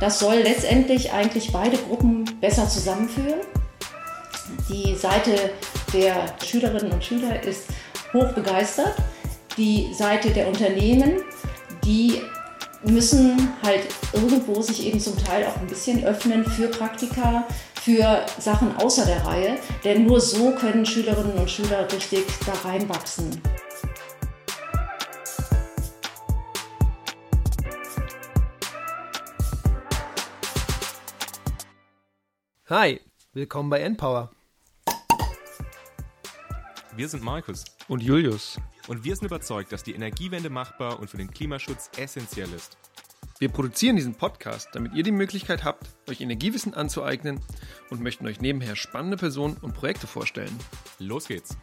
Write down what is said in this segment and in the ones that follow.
Das soll letztendlich eigentlich beide Gruppen besser zusammenführen. Die Seite der Schülerinnen und Schüler ist hoch begeistert. Die Seite der Unternehmen, die müssen halt irgendwo sich eben zum Teil auch ein bisschen öffnen für Praktika, für Sachen außer der Reihe, denn nur so können Schülerinnen und Schüler richtig da reinwachsen. Hi, willkommen bei Npower. Wir sind Markus und Julius. Und wir sind überzeugt, dass die Energiewende machbar und für den Klimaschutz essentiell ist. Wir produzieren diesen Podcast, damit ihr die Möglichkeit habt, euch Energiewissen anzueignen und möchten euch nebenher spannende Personen und Projekte vorstellen. Los geht's.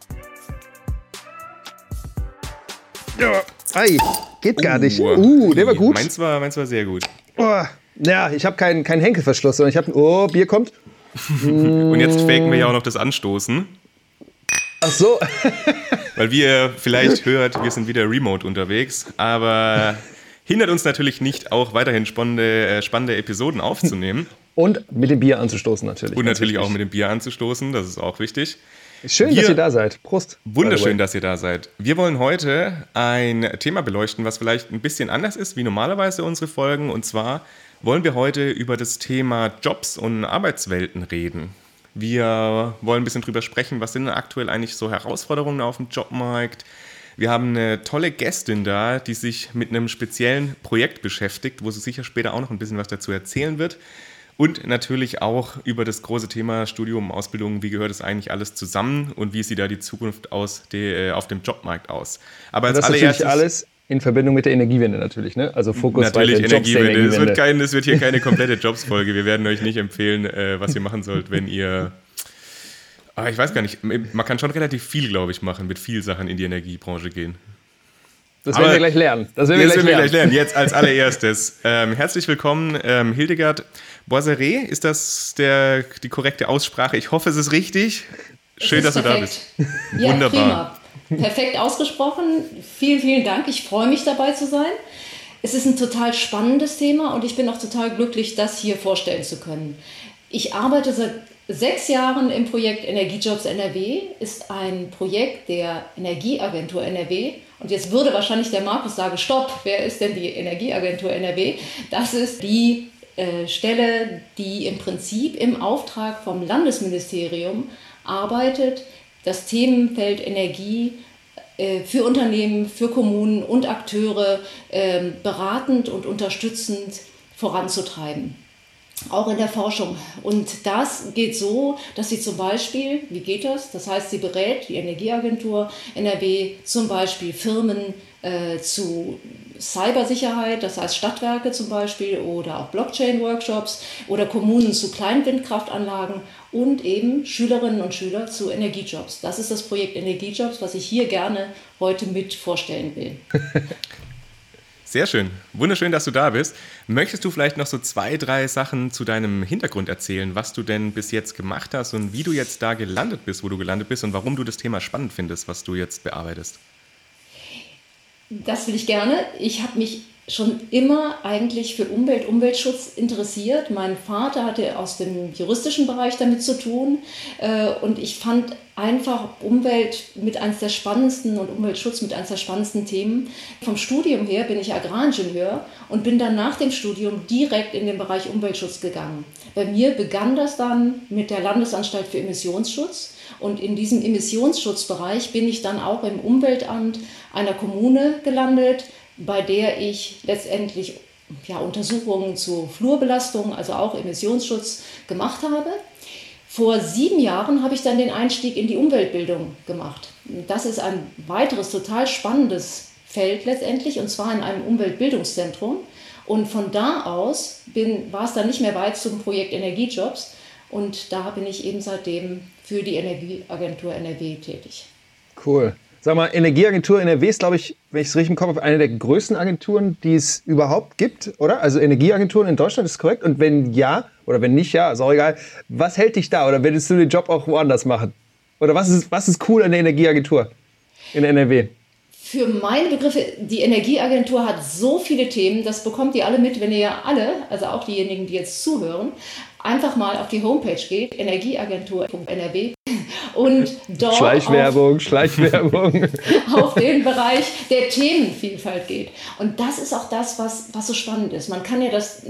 Ja, ei, geht gar nicht. Uh, uh der war gut. Meins war, meins war sehr gut. Oh, ja, ich habe keinen kein Henkelverschluss, sondern ich habe Oh, Bier kommt. Und jetzt faken wir ja auch noch das Anstoßen. Ach so. Weil wie ihr vielleicht hört, wir sind wieder remote unterwegs, aber hindert uns natürlich nicht, auch weiterhin spannende, äh, spannende Episoden aufzunehmen. Und mit dem Bier anzustoßen natürlich. Und natürlich wichtig. auch mit dem Bier anzustoßen, das ist auch wichtig. Schön, wir, dass ihr da seid. Prost. Wunderschön, dass ihr da seid. Wir wollen heute ein Thema beleuchten, was vielleicht ein bisschen anders ist wie normalerweise unsere Folgen. Und zwar wollen wir heute über das Thema Jobs und Arbeitswelten reden. Wir wollen ein bisschen drüber sprechen, was sind denn aktuell eigentlich so Herausforderungen auf dem Jobmarkt. Wir haben eine tolle Gästin da, die sich mit einem speziellen Projekt beschäftigt, wo sie sicher später auch noch ein bisschen was dazu erzählen wird. Und natürlich auch über das große Thema Studium, Ausbildung, wie gehört es eigentlich alles zusammen und wie sieht da die Zukunft aus, die, äh, auf dem Jobmarkt aus. Aber als das natürlich alles in Verbindung mit der Energiewende natürlich, ne? Also Fokus natürlich Energiewende. Energiewende. Es, wird kein, es wird hier keine komplette Jobs-Folge. Wir werden euch nicht empfehlen, äh, was ihr machen sollt, wenn ihr. Ah, ich weiß gar nicht. Man kann schon relativ viel, glaube ich, machen, mit viel Sachen in die Energiebranche gehen. Das werden wir gleich lernen. Das werden wir, gleich, lernen. wir gleich lernen. Jetzt als allererstes. ähm, herzlich willkommen, ähm, Hildegard Boiseret. Ist das der, die korrekte Aussprache? Ich hoffe, es ist richtig. Schön, ist dass perfekt. du da bist. Ja, Wunderbar. Prima. Perfekt ausgesprochen. Vielen, vielen Dank. Ich freue mich dabei zu sein. Es ist ein total spannendes Thema und ich bin auch total glücklich, das hier vorstellen zu können. Ich arbeite seit sechs Jahren im Projekt Energiejobs NRW. Ist ein Projekt der Energieagentur NRW. Und jetzt würde wahrscheinlich der Markus sagen, stopp, wer ist denn die Energieagentur NRW? Das ist die äh, Stelle, die im Prinzip im Auftrag vom Landesministerium arbeitet, das Themenfeld Energie äh, für Unternehmen, für Kommunen und Akteure ähm, beratend und unterstützend voranzutreiben. Auch in der Forschung. Und das geht so, dass sie zum Beispiel, wie geht das? Das heißt, sie berät die Energieagentur NRW zum Beispiel Firmen äh, zu Cybersicherheit, das heißt Stadtwerke zum Beispiel oder auch Blockchain-Workshops oder Kommunen zu Kleinwindkraftanlagen und eben Schülerinnen und Schüler zu Energiejobs. Das ist das Projekt Energiejobs, was ich hier gerne heute mit vorstellen will. Sehr schön. Wunderschön, dass du da bist. Möchtest du vielleicht noch so zwei, drei Sachen zu deinem Hintergrund erzählen, was du denn bis jetzt gemacht hast und wie du jetzt da gelandet bist, wo du gelandet bist und warum du das Thema spannend findest, was du jetzt bearbeitest? Das will ich gerne. Ich habe mich schon immer eigentlich für Umwelt, Umweltschutz interessiert. Mein Vater hatte aus dem juristischen Bereich damit zu tun äh, und ich fand einfach Umwelt mit eines der spannendsten und Umweltschutz mit eines der spannendsten Themen. Vom Studium her bin ich Agraringenieur und bin dann nach dem Studium direkt in den Bereich Umweltschutz gegangen. Bei mir begann das dann mit der Landesanstalt für Emissionsschutz und in diesem Emissionsschutzbereich bin ich dann auch im Umweltamt einer Kommune gelandet, bei der ich letztendlich ja, Untersuchungen zu Flurbelastung, also auch Emissionsschutz gemacht habe. Vor sieben Jahren habe ich dann den Einstieg in die Umweltbildung gemacht. Das ist ein weiteres total spannendes Feld letztendlich, und zwar in einem Umweltbildungszentrum. Und von da aus bin, war es dann nicht mehr weit zum Projekt Energiejobs. Und da bin ich eben seitdem für die Energieagentur NRW tätig. Cool. Sag mal, Energieagentur NRW ist, glaube ich, wenn ich es richtig im Kopf habe, eine der größten Agenturen, die es überhaupt gibt, oder? Also Energieagenturen in Deutschland ist korrekt. Und wenn ja, oder wenn nicht, ja, ist auch egal. Was hält dich da? Oder würdest du den Job auch woanders machen? Oder was ist, was ist cool an der Energieagentur in NRW? für meine Begriffe, die Energieagentur hat so viele Themen, das bekommt ihr alle mit, wenn ihr alle, also auch diejenigen, die jetzt zuhören, einfach mal auf die Homepage geht, energieagentur.nrw und dort Schleichwerbung, auf, Schleichwerbung. auf den Bereich der Themenvielfalt geht. Und das ist auch das, was, was so spannend ist. Man kann ja das,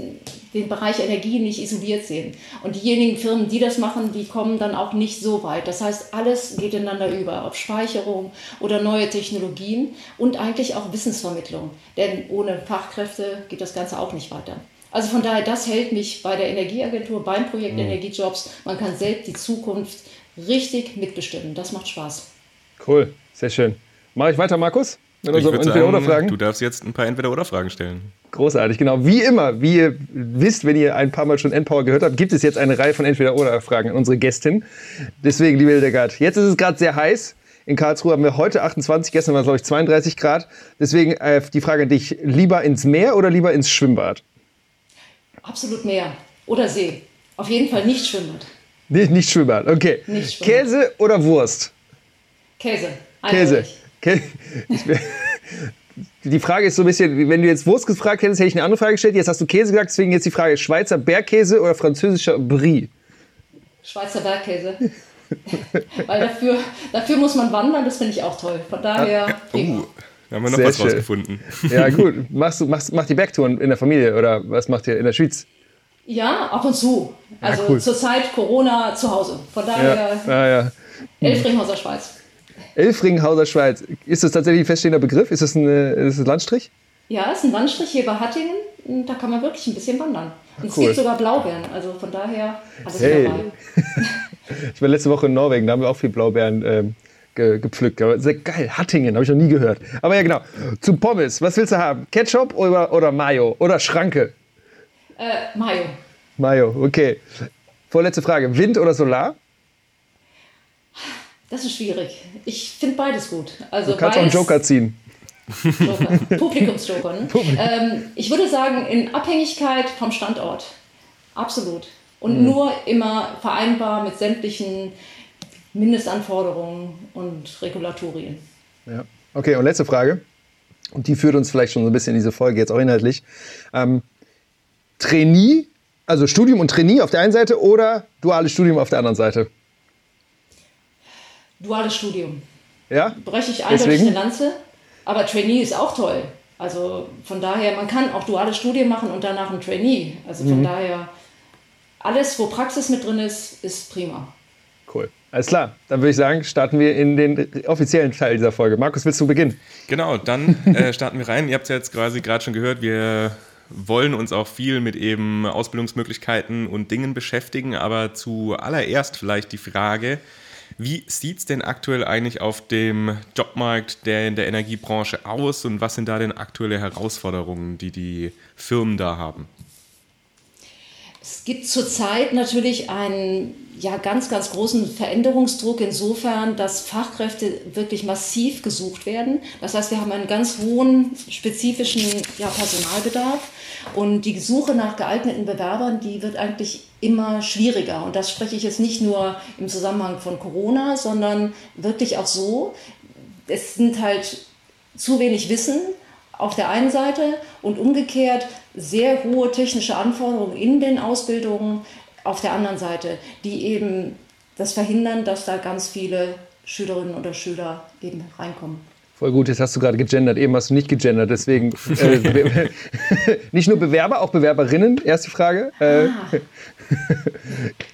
den Bereich Energie nicht isoliert sehen. Und diejenigen Firmen, die das machen, die kommen dann auch nicht so weit. Das heißt, alles geht ineinander über, ob Speicherung oder neue Technologien und eigentlich auch Wissensvermittlung. Denn ohne Fachkräfte geht das Ganze auch nicht weiter. Also von daher, das hält mich bei der Energieagentur, beim Projekt mhm. Energiejobs. Man kann selbst die Zukunft richtig mitbestimmen. Das macht Spaß. Cool, sehr schön. Mache ich weiter, Markus? Mit unseren Entweder-Oder-Fragen? Du darfst jetzt ein paar Entweder-Oder-Fragen stellen. Großartig, genau. Wie immer, wie ihr wisst, wenn ihr ein paar Mal schon Endpower gehört habt, gibt es jetzt eine Reihe von Entweder-Oder-Fragen an unsere Gästin. Deswegen, liebe Hildegard, jetzt ist es gerade sehr heiß. In Karlsruhe haben wir heute 28, gestern war es, glaube ich, 32 Grad. Deswegen äh, die Frage an dich, lieber ins Meer oder lieber ins Schwimmbad? Absolut Meer oder See. Auf jeden Fall nicht Schwimmbad. Nicht, nicht Schwimmbad, okay. Nicht Schwimmbad. Käse oder Wurst? Käse. Käse. Käse. Die Frage ist so ein bisschen, wenn du jetzt Wurst gefragt hättest, hätte ich eine andere Frage gestellt. Jetzt hast du Käse gesagt, deswegen jetzt die Frage: Schweizer Bergkäse oder französischer Brie? Schweizer Bergkäse. Weil dafür, dafür muss man wandern, das finde ich auch toll. Von daher. Oh, da haben wir noch Sehr was schön. rausgefunden. Ja, gut. Machst du machst, macht die Bergtouren in der Familie oder was macht ihr in der Schweiz? Ja, ab und zu. Also ja, cool. zurzeit Corona zu Hause. Von daher ja, ja, ja. Elfringhauser Schweiz. Elfringhauser Schweiz. Ist das tatsächlich ein feststehender Begriff? Ist das ein, ist das ein Landstrich? Ja, es ist ein Landstrich hier bei Hattingen. Da kann man wirklich ein bisschen wandern. Und es gibt sogar Blaubeeren. Also von daher alles hey. dabei. ich war letzte Woche in Norwegen, da haben wir auch viel Blaubeeren ähm, ge gepflückt. Aber sehr geil, Hattingen, habe ich noch nie gehört. Aber ja, genau. Zu Pommes, was willst du haben? Ketchup oder, oder Mayo? Oder Schranke? Äh, Mayo. Mayo, okay. Vorletzte Frage. Wind oder Solar? Das ist schwierig. Ich finde beides gut. Also du kannst beides, auch einen Joker ziehen. Joker, Publikumsjoker. Ne? ähm, ich würde sagen, in Abhängigkeit vom Standort. Absolut. Und mhm. nur immer vereinbar mit sämtlichen Mindestanforderungen und Regulatorien. Ja. Okay, und letzte Frage. Und die führt uns vielleicht schon so ein bisschen in diese Folge jetzt auch inhaltlich. Ähm, Trainee, also Studium und Trainee auf der einen Seite oder duales Studium auf der anderen Seite? Duales Studium. Ja? Breche ich eindeutig eine Lanze. Aber Trainee ist auch toll. Also von daher, man kann auch duales Studium machen und danach ein Trainee. Also von mhm. daher, alles, wo Praxis mit drin ist, ist prima. Cool. Alles klar, dann würde ich sagen, starten wir in den offiziellen Teil dieser Folge. Markus, willst du beginnen? Genau, dann äh, starten wir rein. Ihr habt es ja jetzt quasi gerade schon gehört, wir wollen uns auch viel mit eben Ausbildungsmöglichkeiten und Dingen beschäftigen, aber zuallererst vielleicht die Frage, wie sieht es denn aktuell eigentlich auf dem Jobmarkt der in der Energiebranche aus und was sind da denn aktuelle Herausforderungen, die die Firmen da haben? Es gibt zurzeit natürlich einen ja, ganz, ganz großen Veränderungsdruck insofern, dass Fachkräfte wirklich massiv gesucht werden. Das heißt, wir haben einen ganz hohen spezifischen ja, Personalbedarf und die Suche nach geeigneten Bewerbern, die wird eigentlich immer schwieriger. Und das spreche ich jetzt nicht nur im Zusammenhang von Corona, sondern wirklich auch so. Es sind halt zu wenig Wissen auf der einen Seite und umgekehrt sehr hohe technische Anforderungen in den Ausbildungen auf der anderen Seite, die eben das verhindern, dass da ganz viele Schülerinnen oder Schüler eben reinkommen. Voll gut, jetzt hast du gerade gegendert. Eben hast du nicht gegendert, deswegen äh, nicht nur Bewerber, auch Bewerberinnen. Erste Frage. Äh, ah.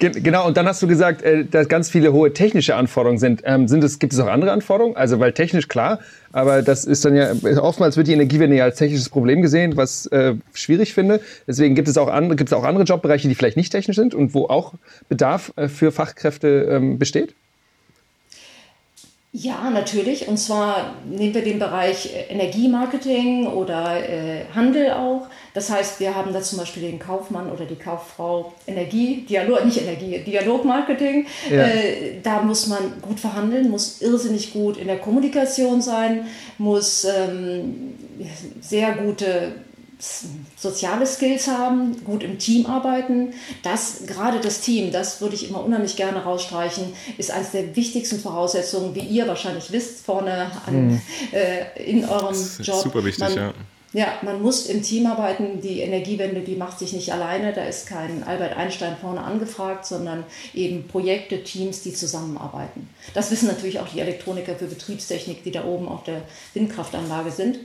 genau, und dann hast du gesagt, äh, dass ganz viele hohe technische Anforderungen sind. Ähm, sind es, gibt es auch andere Anforderungen? Also, weil technisch klar, aber das ist dann ja, oftmals wird die Energiewende ja als technisches Problem gesehen, was äh, schwierig finde. Deswegen gibt es, auch andere, gibt es auch andere Jobbereiche, die vielleicht nicht technisch sind und wo auch Bedarf äh, für Fachkräfte ähm, besteht? Ja, natürlich. Und zwar nehmen wir den Bereich äh, Energiemarketing oder äh, Handel auch. Das heißt, wir haben da zum Beispiel den Kaufmann oder die Kauffrau Energie, Dialog, nicht Energie, Dialogmarketing. Ja. Äh, da muss man gut verhandeln, muss irrsinnig gut in der Kommunikation sein, muss ähm, sehr gute soziale Skills haben, gut im Team arbeiten. Das, gerade das Team, das würde ich immer unheimlich gerne rausstreichen, ist eines der wichtigsten Voraussetzungen, wie ihr wahrscheinlich wisst, vorne an, mhm. äh, in eurem Job. Super wichtig, man, ja. Ja, man muss im Team arbeiten. Die Energiewende, die macht sich nicht alleine. Da ist kein Albert Einstein vorne angefragt, sondern eben Projekte, Teams, die zusammenarbeiten. Das wissen natürlich auch die Elektroniker für Betriebstechnik, die da oben auf der Windkraftanlage sind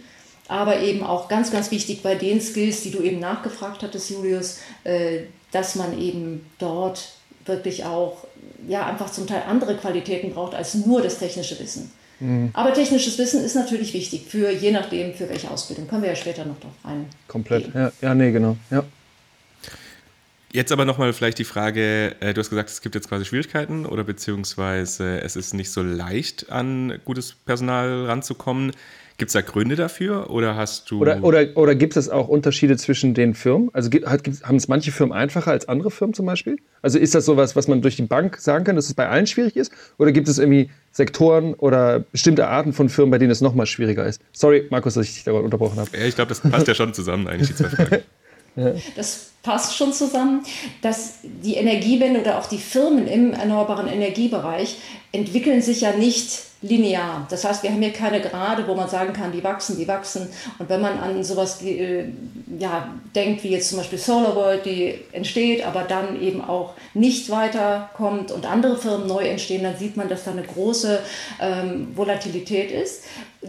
aber eben auch ganz, ganz wichtig bei den Skills, die du eben nachgefragt hattest, Julius, äh, dass man eben dort wirklich auch ja, einfach zum Teil andere Qualitäten braucht als nur das technische Wissen. Mhm. Aber technisches Wissen ist natürlich wichtig für je nachdem, für welche Ausbildung. Können wir ja später noch drauf rein. Komplett, ja, ja, nee, genau. Ja. Jetzt aber nochmal vielleicht die Frage, äh, du hast gesagt, es gibt jetzt quasi Schwierigkeiten oder beziehungsweise es ist nicht so leicht, an gutes Personal ranzukommen. Gibt es da Gründe dafür oder hast du. Oder, oder, oder gibt es auch Unterschiede zwischen den Firmen? Also haben es manche Firmen einfacher als andere Firmen zum Beispiel? Also ist das sowas, was man durch die Bank sagen kann, dass es bei allen schwierig ist? Oder gibt es irgendwie Sektoren oder bestimmte Arten von Firmen, bei denen es nochmal schwieriger ist? Sorry, Markus, dass ich dich da unterbrochen habe. Ja, ich glaube, das passt ja schon zusammen, eigentlich, die zwei Fragen. Das passt schon zusammen, dass die Energiewende oder auch die Firmen im erneuerbaren Energiebereich entwickeln sich ja nicht linear. Das heißt, wir haben hier keine Gerade, wo man sagen kann, die wachsen, die wachsen. Und wenn man an sowas äh, ja, denkt, wie jetzt zum Beispiel SolarWorld, die entsteht, aber dann eben auch nicht weiterkommt und andere Firmen neu entstehen, dann sieht man, dass da eine große ähm, Volatilität ist.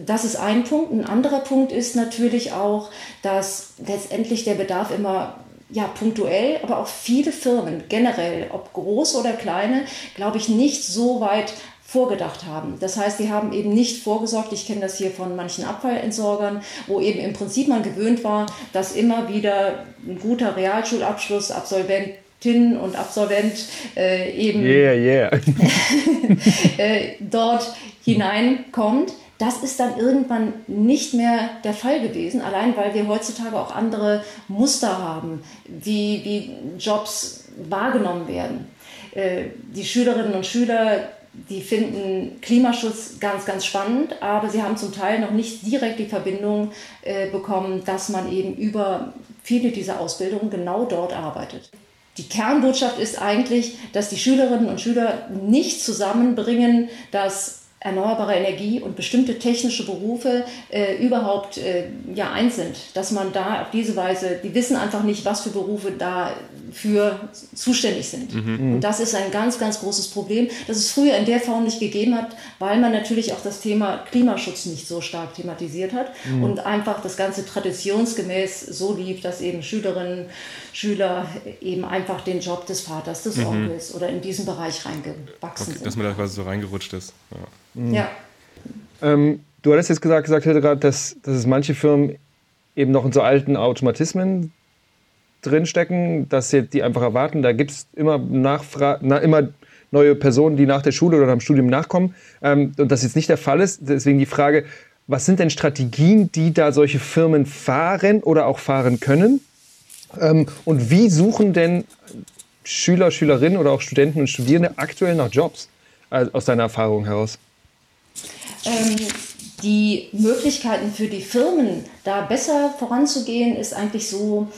Das ist ein Punkt. Ein anderer Punkt ist natürlich auch, dass letztendlich der Bedarf immer ja, punktuell, aber auch viele Firmen generell, ob groß oder kleine, glaube ich, nicht so weit vorgedacht haben. Das heißt, die haben eben nicht vorgesorgt, ich kenne das hier von manchen Abfallentsorgern, wo eben im Prinzip man gewöhnt war, dass immer wieder ein guter Realschulabschluss, Absolventin und Absolvent äh, eben yeah, yeah. äh, dort hineinkommt. Das ist dann irgendwann nicht mehr der Fall gewesen, allein weil wir heutzutage auch andere Muster haben, wie, wie Jobs wahrgenommen werden. Äh, die Schülerinnen und Schüler die finden Klimaschutz ganz, ganz spannend, aber sie haben zum Teil noch nicht direkt die Verbindung äh, bekommen, dass man eben über viele dieser Ausbildungen genau dort arbeitet. Die Kernbotschaft ist eigentlich, dass die Schülerinnen und Schüler nicht zusammenbringen, dass erneuerbare Energie und bestimmte technische Berufe äh, überhaupt äh, ja eins sind, dass man da auf diese Weise, die wissen einfach nicht, was für Berufe dafür zuständig sind. Mhm. Und das ist ein ganz, ganz großes Problem, das es früher in der Form nicht gegeben hat, weil man natürlich auch das Thema Klimaschutz nicht so stark thematisiert hat mhm. und einfach das Ganze traditionsgemäß so lief, dass eben Schülerinnen, Schüler eben einfach den Job des Vaters, des mhm. Onkels oder in diesen Bereich reingewachsen okay, sind. Dass man da quasi so reingerutscht ist. Ja. Mhm. Ja. Ähm, du hattest jetzt gesagt, gesagt Hildegard, dass, dass es manche Firmen eben noch in so alten Automatismen drinstecken, dass sie die einfach erwarten. Da gibt es immer, Nachfra na, immer neue Personen, die nach der Schule oder am Studium nachkommen. Ähm, und das jetzt nicht der Fall ist. Deswegen die Frage, was sind denn Strategien, die da solche Firmen fahren oder auch fahren können? Ähm, und wie suchen denn Schüler, Schülerinnen oder auch Studenten und Studierende aktuell nach Jobs also aus deiner Erfahrung heraus? 嗯 die Möglichkeiten für die Firmen, da besser voranzugehen, ist eigentlich so,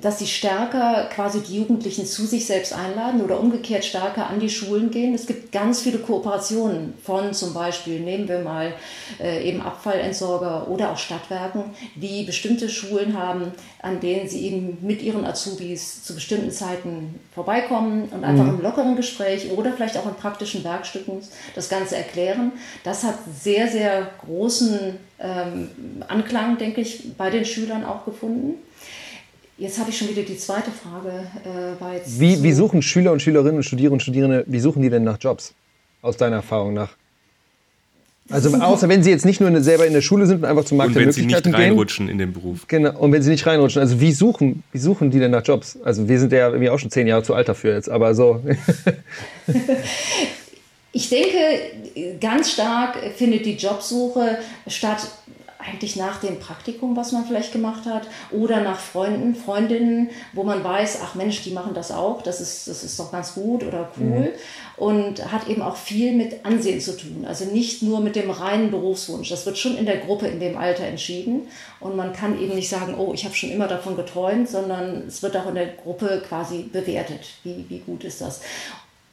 dass sie stärker quasi die Jugendlichen zu sich selbst einladen oder umgekehrt stärker an die Schulen gehen. Es gibt ganz viele Kooperationen von zum Beispiel, nehmen wir mal äh, eben Abfallentsorger oder auch Stadtwerken, die bestimmte Schulen haben, an denen sie eben mit ihren Azubis zu bestimmten Zeiten vorbeikommen und einfach mhm. im lockeren Gespräch oder vielleicht auch in praktischen Werkstücken das Ganze erklären. Das hat sehr, sehr großen ähm, Anklang, denke ich, bei den Schülern auch gefunden. Jetzt habe ich schon wieder die zweite Frage. Äh, wie, wie suchen Schüler und Schülerinnen und Studierende und Studierende, wie suchen die denn nach Jobs? Aus deiner Erfahrung nach? Also außer wenn sie jetzt nicht nur selber in der Schule sind und einfach zum Markt der Möglichkeiten gehen. Und wenn sie nicht reinrutschen gehen. in den Beruf. Genau, und wenn sie nicht reinrutschen. Also wie suchen, wie suchen die denn nach Jobs? Also wir sind ja irgendwie auch schon zehn Jahre zu alt dafür jetzt, aber so. ich denke, ganz stark findet die Jobsuche statt eigentlich nach dem Praktikum, was man vielleicht gemacht hat, oder nach Freunden, Freundinnen, wo man weiß, ach Mensch, die machen das auch, das ist, das ist doch ganz gut oder cool. Mhm. Und hat eben auch viel mit Ansehen zu tun. Also nicht nur mit dem reinen Berufswunsch. Das wird schon in der Gruppe in dem Alter entschieden. Und man kann eben nicht sagen, oh, ich habe schon immer davon geträumt, sondern es wird auch in der Gruppe quasi bewertet. Wie, wie gut ist das?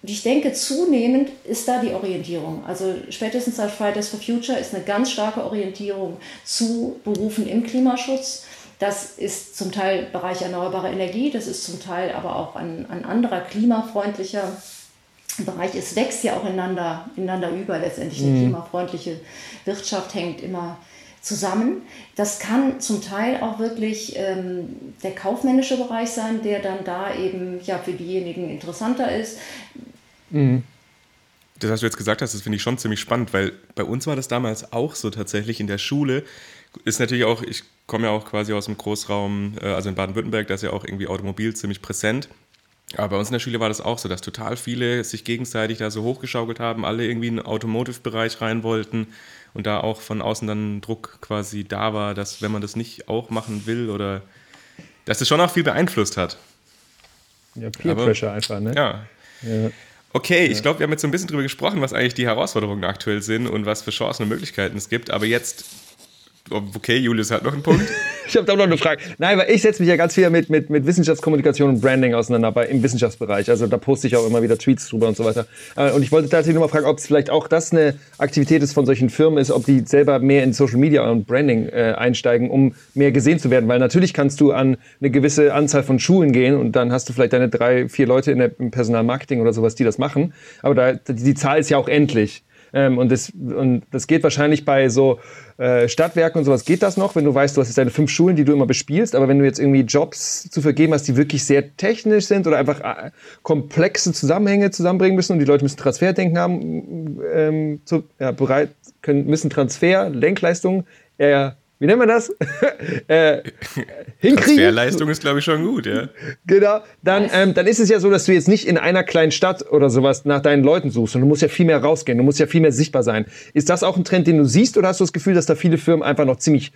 Ich denke, zunehmend ist da die Orientierung. Also spätestens seit Fridays for Future ist eine ganz starke Orientierung zu Berufen im Klimaschutz. Das ist zum Teil Bereich erneuerbare Energie, das ist zum Teil aber auch ein, ein anderer klimafreundlicher Bereich. Es wächst ja auch ineinander, ineinander über. Letztendlich mhm. die klimafreundliche Wirtschaft hängt immer zusammen. Das kann zum Teil auch wirklich ähm, der kaufmännische Bereich sein, der dann da eben ja für diejenigen interessanter ist. Mhm. Das, was du jetzt gesagt hast, das finde ich schon ziemlich spannend, weil bei uns war das damals auch so tatsächlich in der Schule. Ist natürlich auch, ich komme ja auch quasi aus dem Großraum, äh, also in Baden-Württemberg, da ist ja auch irgendwie Automobil ziemlich präsent. Aber bei uns in der Schule war das auch so, dass total viele sich gegenseitig da so hochgeschaukelt haben, alle irgendwie in den Automotive-Bereich rein wollten und da auch von außen dann Druck quasi da war, dass wenn man das nicht auch machen will oder dass das schon auch viel beeinflusst hat. Ja, Peer Pressure einfach, ne? Ja. ja. Okay, ich glaube, wir haben jetzt so ein bisschen drüber gesprochen, was eigentlich die Herausforderungen aktuell sind und was für Chancen und Möglichkeiten es gibt. Aber jetzt Okay, Julius hat noch einen Punkt. ich habe da noch eine Frage. Nein, weil ich setze mich ja ganz viel mit, mit, mit Wissenschaftskommunikation und Branding auseinander bei, im Wissenschaftsbereich. Also da poste ich auch immer wieder Tweets drüber und so weiter. Äh, und ich wollte tatsächlich nur mal fragen, ob es vielleicht auch das eine Aktivität ist von solchen Firmen ist, ob die selber mehr in Social Media und Branding äh, einsteigen, um mehr gesehen zu werden. Weil natürlich kannst du an eine gewisse Anzahl von Schulen gehen und dann hast du vielleicht deine drei, vier Leute in der, im Personalmarketing oder sowas, die das machen. Aber da, die Zahl ist ja auch endlich. Ähm, und, das, und das geht wahrscheinlich bei so äh, Stadtwerken und sowas geht das noch, wenn du weißt, du hast jetzt deine fünf Schulen, die du immer bespielst, aber wenn du jetzt irgendwie Jobs zu vergeben hast, die wirklich sehr technisch sind oder einfach äh, komplexe Zusammenhänge zusammenbringen müssen und die Leute müssen Transferdenken haben, ähm, zu, ja, bereit, können, müssen Transfer, Lenkleistungen eher wie nennt man das? äh, hinkriegen. Transferleistung ist, glaube ich, schon gut, ja. Genau. Dann, ähm, dann ist es ja so, dass du jetzt nicht in einer kleinen Stadt oder sowas nach deinen Leuten suchst und du musst ja viel mehr rausgehen, du musst ja viel mehr sichtbar sein. Ist das auch ein Trend, den du siehst oder hast du das Gefühl, dass da viele Firmen einfach noch ziemlich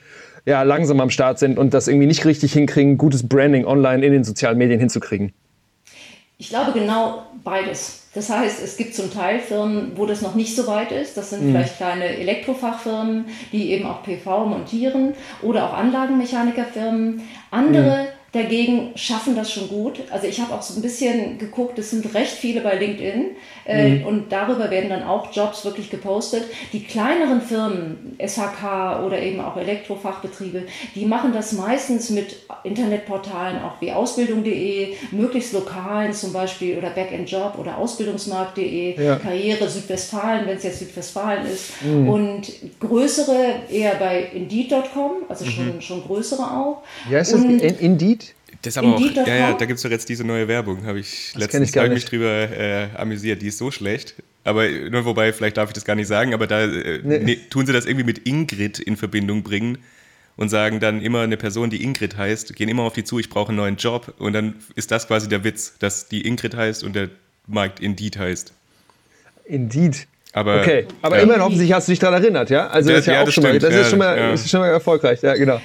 ja, langsam am Start sind und das irgendwie nicht richtig hinkriegen, gutes Branding online in den sozialen Medien hinzukriegen? Ich glaube genau beides. Das heißt, es gibt zum Teil Firmen, wo das noch nicht so weit ist. Das sind mhm. vielleicht kleine Elektrofachfirmen, die eben auch PV montieren oder auch Anlagenmechanikerfirmen. Andere mhm dagegen schaffen das schon gut. Also ich habe auch so ein bisschen geguckt, es sind recht viele bei LinkedIn mhm. und darüber werden dann auch Jobs wirklich gepostet. Die kleineren Firmen, SHK oder eben auch Elektrofachbetriebe, die machen das meistens mit Internetportalen, auch wie Ausbildung.de, möglichst lokalen zum Beispiel oder Backend-Job oder Ausbildungsmarkt.de, ja. Karriere Südwestfalen, wenn es jetzt Südwestfalen ist mhm. und größere eher bei Indeed.com, also schon, mhm. schon größere auch. Ja, ist das Indeed? Das aber auch, ja, ja, da gibt es doch jetzt diese neue Werbung, habe ich das letztens ich hab mich drüber äh, amüsiert. Die ist so schlecht. Aber nur wobei, vielleicht darf ich das gar nicht sagen, aber da äh, nee. ne, tun sie das irgendwie mit Ingrid in Verbindung bringen und sagen dann immer eine Person, die Ingrid heißt, gehen immer auf die zu, ich brauche einen neuen Job. Und dann ist das quasi der Witz, dass die Ingrid heißt und der Markt Indeed heißt. Indeed. Aber, okay, aber ja. immerhin offensichtlich hast du dich daran erinnert, ja? Also das, das ist ja, ja auch das schon mal, das ist schon mal, ja. ist schon mal erfolgreich, ja, genau.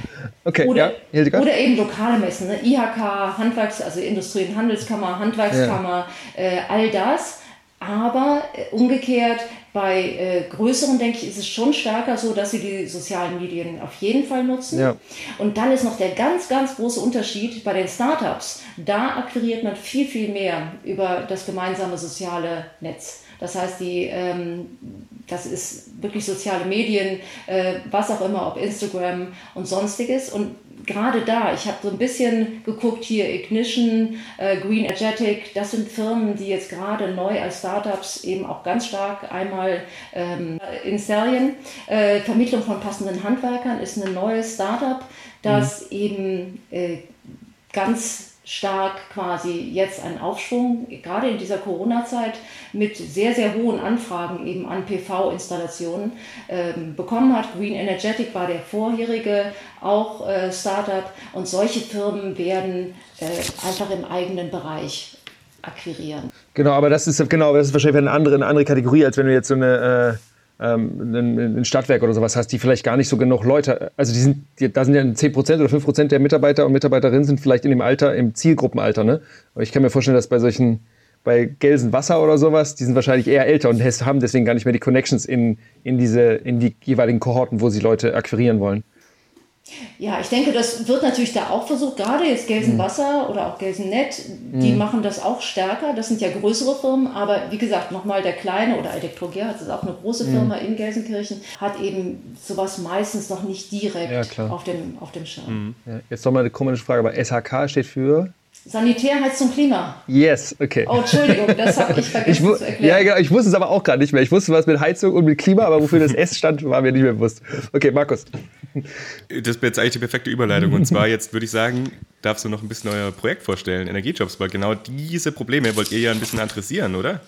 Okay, oder, ja, oder eben lokale Messen, ne? IHK, Handwerks, also Industrie- und Handelskammer, Handwerkskammer, äh, all das. Aber äh, umgekehrt, bei äh, größeren, denke ich, ist es schon stärker so, dass sie die sozialen Medien auf jeden Fall nutzen. Ja. Und dann ist noch der ganz, ganz große Unterschied bei den Startups. Da akquiriert man viel, viel mehr über das gemeinsame soziale Netz. Das heißt, die, ähm, das ist wirklich soziale Medien, äh, was auch immer, ob Instagram und sonstiges. Und gerade da, ich habe so ein bisschen geguckt hier, Ignition, äh, Green Energetic, das sind Firmen, die jetzt gerade neu als Startups eben auch ganz stark einmal ähm, in Serien. Äh, Vermittlung von passenden Handwerkern ist ein neues Startup, das mhm. eben äh, ganz stark quasi jetzt einen Aufschwung, gerade in dieser Corona-Zeit, mit sehr, sehr hohen Anfragen eben an PV-Installationen ähm, bekommen hat. Green Energetic war der vorherige auch äh, Startup und solche Firmen werden äh, einfach im eigenen Bereich akquirieren. Genau, aber das ist genau, das ist wahrscheinlich eine andere, eine andere Kategorie, als wenn du jetzt so eine äh ähm, ein, ein Stadtwerk oder sowas hast, die vielleicht gar nicht so genug Leute, also die sind, die, da sind ja 10% oder 5% der Mitarbeiter und Mitarbeiterinnen sind vielleicht in dem Alter, im Zielgruppenalter, ne? Aber ich kann mir vorstellen, dass bei solchen, bei Gelsenwasser oder sowas, die sind wahrscheinlich eher älter und haben deswegen gar nicht mehr die Connections in, in diese, in die jeweiligen Kohorten, wo sie Leute akquirieren wollen. Ja, ich denke, das wird natürlich da auch versucht, gerade jetzt Gelsenwasser mhm. oder auch Gelsennet, die mhm. machen das auch stärker. Das sind ja größere Firmen, aber wie gesagt, nochmal der kleine oder Elektroger, das ist auch eine große mhm. Firma in Gelsenkirchen, hat eben sowas meistens noch nicht direkt ja, auf, dem, auf dem Schirm. Mhm. Ja, jetzt nochmal eine komische Frage, aber SHK steht für? Sanitär heißt zum Klima. Yes, okay. Oh, Entschuldigung, das habe ich vergessen ich zu erklären. Ja, ich wusste es aber auch gerade nicht mehr. Ich wusste was mit Heizung und mit Klima, aber wofür das S stand, war mir nicht mehr bewusst. Okay, Markus. Das ist jetzt eigentlich die perfekte Überleitung. Und zwar jetzt würde ich sagen, darfst du noch ein bisschen euer Projekt vorstellen, Energiejobs, weil genau diese Probleme wollt ihr ja ein bisschen adressieren, oder?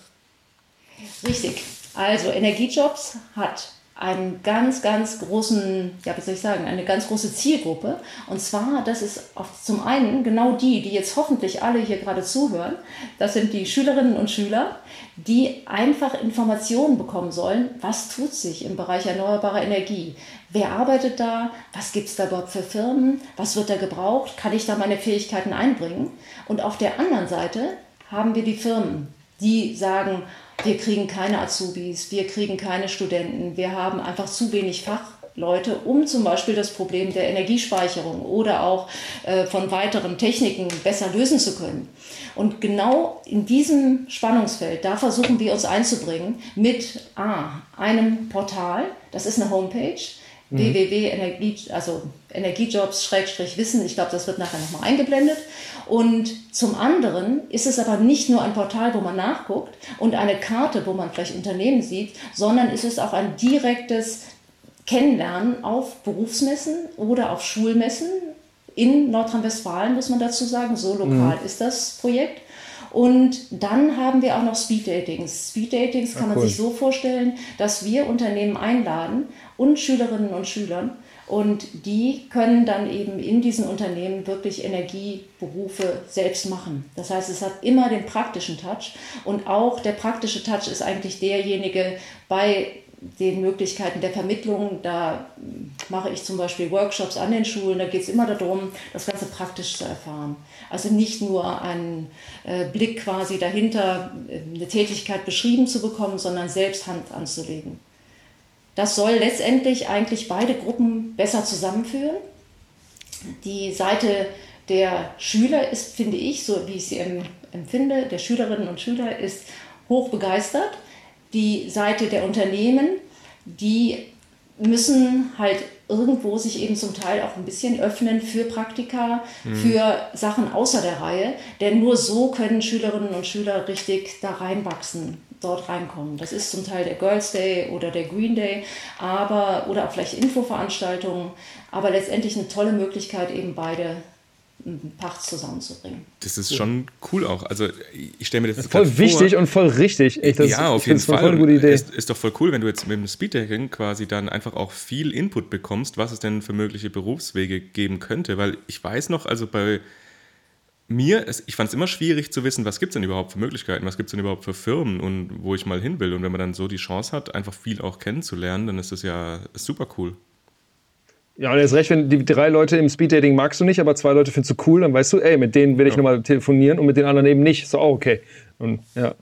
Richtig. Also Energiejobs hat einen ganz, ganz großen, ja, wie soll ich sagen, eine ganz große Zielgruppe. Und zwar, das ist zum einen genau die, die jetzt hoffentlich alle hier gerade zuhören. Das sind die Schülerinnen und Schüler, die einfach Informationen bekommen sollen, was tut sich im Bereich erneuerbarer Energie. Wer arbeitet da? Was gibt es da überhaupt für Firmen? Was wird da gebraucht? Kann ich da meine Fähigkeiten einbringen? Und auf der anderen Seite haben wir die Firmen, die sagen, wir kriegen keine Azubis, wir kriegen keine Studenten, wir haben einfach zu wenig Fachleute, um zum Beispiel das Problem der Energiespeicherung oder auch äh, von weiteren Techniken besser lösen zu können. Und genau in diesem Spannungsfeld, da versuchen wir uns einzubringen mit A, einem Portal, das ist eine Homepage, mhm. www.energie, also Energiejobs-Wissen. Ich glaube, das wird nachher nochmal eingeblendet. Und zum anderen ist es aber nicht nur ein Portal, wo man nachguckt und eine Karte, wo man vielleicht Unternehmen sieht, sondern es ist auch ein direktes Kennenlernen auf Berufsmessen oder auf Schulmessen. In Nordrhein-Westfalen muss man dazu sagen, so lokal mhm. ist das Projekt. Und dann haben wir auch noch Speed Datings. Speed Datings kann ja, cool. man sich so vorstellen, dass wir Unternehmen einladen und Schülerinnen und Schülern und die können dann eben in diesen Unternehmen wirklich Energieberufe selbst machen. Das heißt, es hat immer den praktischen Touch. Und auch der praktische Touch ist eigentlich derjenige bei den Möglichkeiten der Vermittlung. Da mache ich zum Beispiel Workshops an den Schulen. Da geht es immer darum, das Ganze praktisch zu erfahren. Also nicht nur einen äh, Blick quasi dahinter, äh, eine Tätigkeit beschrieben zu bekommen, sondern selbst Hand anzulegen. Das soll letztendlich eigentlich beide Gruppen besser zusammenführen. Die Seite der Schüler ist, finde ich, so wie ich sie empfinde, der Schülerinnen und Schüler ist hoch begeistert. Die Seite der Unternehmen, die müssen halt irgendwo sich eben zum Teil auch ein bisschen öffnen für Praktika, mhm. für Sachen außer der Reihe. Denn nur so können Schülerinnen und Schüler richtig da reinwachsen dort reinkommen. Das ist zum Teil der Girls Day oder der Green Day, aber oder auch vielleicht Infoveranstaltungen, aber letztendlich eine tolle Möglichkeit, eben beide Pacht zusammenzubringen. Das ist schon cool auch. Also ich stelle mir das, das voll vor. wichtig und voll richtig. Ich, das, ja, auf jeden Fall. Voll eine gute Idee. Ist, ist doch voll cool, wenn du jetzt mit dem Speeddating quasi dann einfach auch viel Input bekommst, was es denn für mögliche Berufswege geben könnte. Weil ich weiß noch, also bei mir, ich fand es immer schwierig zu wissen, was gibt es denn überhaupt für Möglichkeiten, was gibt es denn überhaupt für Firmen und wo ich mal hin will. Und wenn man dann so die Chance hat, einfach viel auch kennenzulernen, dann ist das ja super cool. Ja, und jetzt recht, wenn die drei Leute im Speeddating magst du nicht, aber zwei Leute findest du cool, dann weißt du, ey, mit denen will ich ja. nochmal telefonieren und mit den anderen eben nicht. Ist auch okay. Und ja.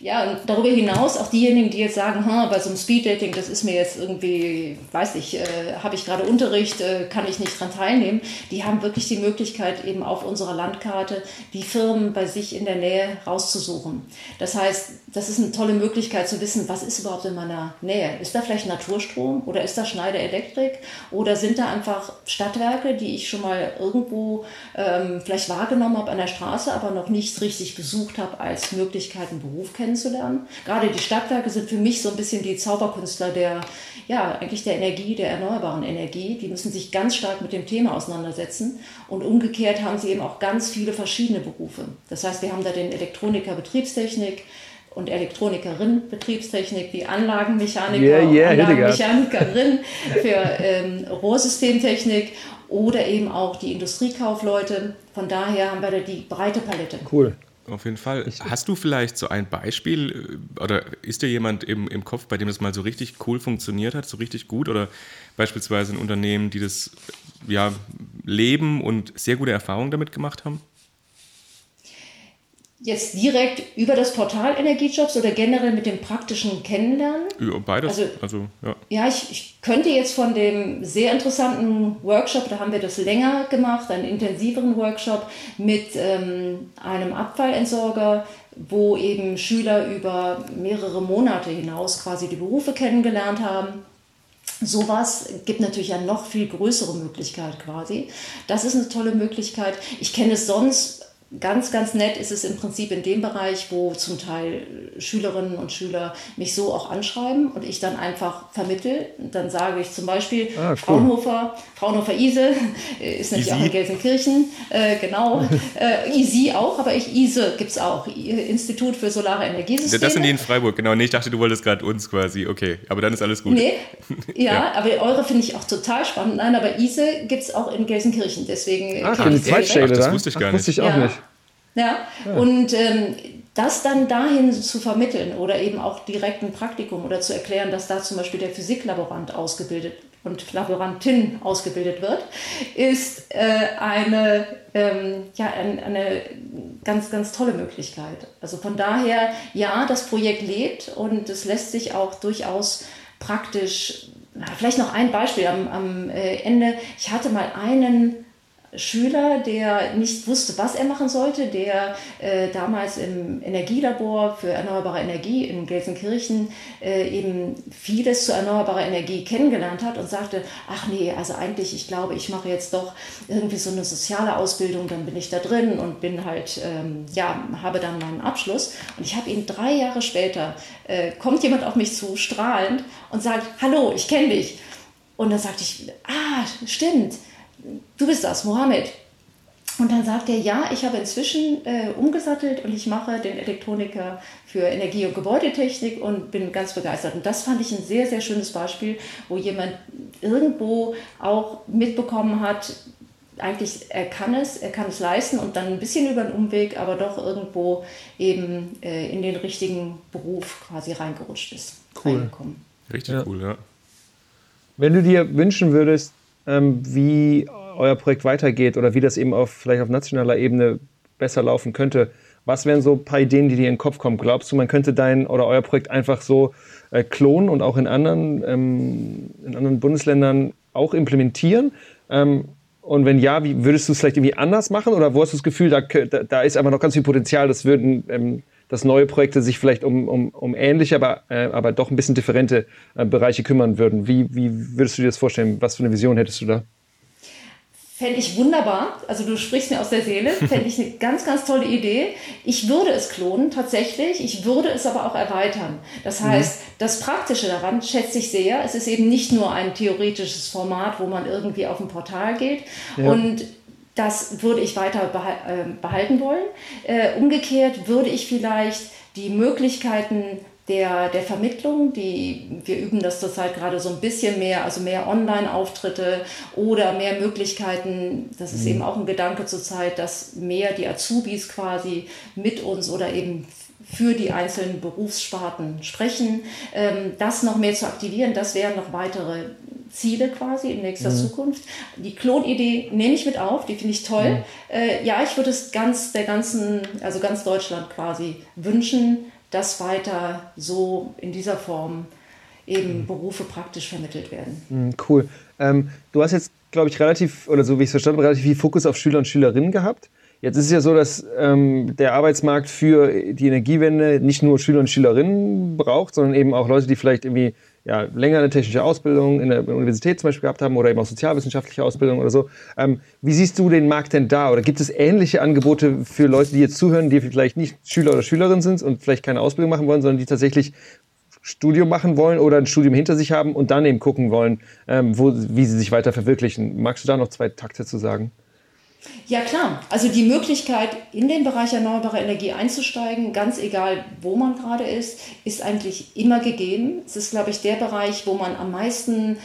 Ja, und darüber hinaus auch diejenigen, die jetzt sagen, hm, bei so einem Speeddating, das ist mir jetzt irgendwie, weiß ich, äh, habe ich gerade Unterricht, äh, kann ich nicht dran teilnehmen, die haben wirklich die Möglichkeit, eben auf unserer Landkarte die Firmen bei sich in der Nähe rauszusuchen. Das heißt, das ist eine tolle Möglichkeit zu wissen, was ist überhaupt in meiner Nähe. Ist da vielleicht Naturstrom oder ist da Schneider Elektrik oder sind da einfach Stadtwerke, die ich schon mal irgendwo ähm, vielleicht wahrgenommen habe an der Straße, aber noch nicht richtig besucht habe als Möglichkeiten Beruf Beruf kennenzulernen. Gerade die Stadtwerke sind für mich so ein bisschen die Zauberkünstler der, ja, eigentlich der Energie, der erneuerbaren Energie. Die müssen sich ganz stark mit dem Thema auseinandersetzen. Und umgekehrt haben sie eben auch ganz viele verschiedene Berufe. Das heißt, wir haben da den Elektroniker Betriebstechnik, und Elektronikerin Betriebstechnik, die Anlagenmechaniker, yeah, yeah, Anlagenmechanikerin für ähm, Rohrsystemtechnik oder eben auch die Industriekaufleute. Von daher haben wir da die breite Palette. Cool. Auf jeden Fall. Hast du vielleicht so ein Beispiel äh, oder ist dir jemand im, im Kopf, bei dem das mal so richtig cool funktioniert hat, so richtig gut oder beispielsweise ein Unternehmen, die das ja, leben und sehr gute Erfahrungen damit gemacht haben? Jetzt direkt über das Portal Energiejobs oder generell mit dem praktischen Kennenlernen? Ja, beides. Also, also ja. ja ich, ich, könnte jetzt von dem sehr interessanten Workshop, da haben wir das länger gemacht, einen intensiveren Workshop mit ähm, einem Abfallentsorger, wo eben Schüler über mehrere Monate hinaus quasi die Berufe kennengelernt haben. Sowas gibt natürlich eine noch viel größere Möglichkeit quasi. Das ist eine tolle Möglichkeit. Ich kenne es sonst Ganz, ganz nett ist es im Prinzip in dem Bereich, wo zum Teil Schülerinnen und Schüler mich so auch anschreiben und ich dann einfach vermittel. Dann sage ich zum Beispiel, ah, cool. Fraunhofer, Fraunhofer ISE ist natürlich Easy. auch in Gelsenkirchen, äh, genau. äh, ISI auch, aber ich, ISE gibt es auch, Institut für Solare Energiesysteme. Das sind die in Freiburg, genau. Nee, ich dachte, du wolltest gerade uns quasi, okay, aber dann ist alles gut. Nee, ja, ja. aber eure finde ich auch total spannend. Nein, aber ISE gibt es auch in Gelsenkirchen, deswegen... Ach, die Zweitstelle, das wusste ich gar Ach, nicht. Wusste ich auch ja. nicht. Ja, ja. und ähm, das dann dahin zu vermitteln oder eben auch direkt ein Praktikum oder zu erklären, dass da zum Beispiel der Physiklaborant ausgebildet und Laborantin ausgebildet wird, ist äh, eine, ähm, ja, ein, eine ganz, ganz tolle Möglichkeit. Also von daher, ja, das Projekt lebt und es lässt sich auch durchaus praktisch, na, vielleicht noch ein Beispiel am, am äh, Ende. Ich hatte mal einen Schüler, der nicht wusste, was er machen sollte, der äh, damals im Energielabor für erneuerbare Energie in Gelsenkirchen äh, eben vieles zu erneuerbarer Energie kennengelernt hat und sagte, ach nee, also eigentlich, ich glaube, ich mache jetzt doch irgendwie so eine soziale Ausbildung, dann bin ich da drin und bin halt, ähm, ja, habe dann meinen Abschluss. Und ich habe ihn drei Jahre später, äh, kommt jemand auf mich zu, strahlend und sagt, hallo, ich kenne dich. Und dann sagte ich, ah, stimmt du bist das, Mohammed. Und dann sagt er, ja, ich habe inzwischen äh, umgesattelt und ich mache den Elektroniker für Energie- und Gebäudetechnik und bin ganz begeistert. Und das fand ich ein sehr, sehr schönes Beispiel, wo jemand irgendwo auch mitbekommen hat, eigentlich er kann es, er kann es leisten und dann ein bisschen über den Umweg, aber doch irgendwo eben äh, in den richtigen Beruf quasi reingerutscht ist. Cool. Richtig ja. cool, ja. Wenn du dir wünschen würdest, wie euer Projekt weitergeht oder wie das eben auf, vielleicht auf nationaler Ebene besser laufen könnte. Was wären so ein paar Ideen, die dir in den Kopf kommen? Glaubst du, man könnte dein oder euer Projekt einfach so äh, klonen und auch in anderen, ähm, in anderen Bundesländern auch implementieren? Ähm, und wenn ja, wie würdest du es vielleicht irgendwie anders machen? Oder wo hast du das Gefühl, da, da, da ist einfach noch ganz viel Potenzial, das würden ähm, dass neue Projekte sich vielleicht um, um, um ähnliche, aber, äh, aber doch ein bisschen differente äh, Bereiche kümmern würden. Wie, wie würdest du dir das vorstellen? Was für eine Vision hättest du da? Fände ich wunderbar. Also du sprichst mir aus der Seele. Fände ich eine ganz, ganz tolle Idee. Ich würde es klonen, tatsächlich. Ich würde es aber auch erweitern. Das mhm. heißt, mhm. das Praktische daran schätze ich sehr. Es ist eben nicht nur ein theoretisches Format, wo man irgendwie auf ein Portal geht. Ja. Und das würde ich weiter äh, behalten wollen. Äh, umgekehrt würde ich vielleicht die Möglichkeiten der, der Vermittlung, die, wir üben das zurzeit gerade so ein bisschen mehr, also mehr Online-Auftritte oder mehr Möglichkeiten, das ist mhm. eben auch ein Gedanke zurzeit, dass mehr die Azubis quasi mit uns oder eben für die einzelnen Berufssparten sprechen. Ähm, das noch mehr zu aktivieren, das wären noch weitere Ziele quasi in nächster mhm. Zukunft. Die Klonidee nehme ich mit auf, die finde ich toll. Mhm. Äh, ja, ich würde es ganz der ganzen, also ganz Deutschland quasi wünschen, dass weiter so in dieser Form eben mhm. Berufe praktisch vermittelt werden. Mhm, cool. Ähm, du hast jetzt, glaube ich, relativ, oder so wie ich es verstanden habe, relativ viel Fokus auf Schüler und Schülerinnen gehabt. Jetzt ist es ja so, dass ähm, der Arbeitsmarkt für die Energiewende nicht nur Schüler und Schülerinnen braucht, sondern eben auch Leute, die vielleicht irgendwie ja, länger eine technische Ausbildung in der Universität zum Beispiel gehabt haben oder eben auch sozialwissenschaftliche Ausbildung oder so. Ähm, wie siehst du den Markt denn da? Oder gibt es ähnliche Angebote für Leute, die jetzt zuhören, die vielleicht nicht Schüler oder Schülerin sind und vielleicht keine Ausbildung machen wollen, sondern die tatsächlich Studium machen wollen oder ein Studium hinter sich haben und dann eben gucken wollen, ähm, wo, wie sie sich weiter verwirklichen? Magst du da noch zwei Takte zu sagen? Ja klar, also die Möglichkeit, in den Bereich erneuerbare Energie einzusteigen, ganz egal, wo man gerade ist, ist eigentlich immer gegeben. Es ist, glaube ich, der Bereich, wo man am meisten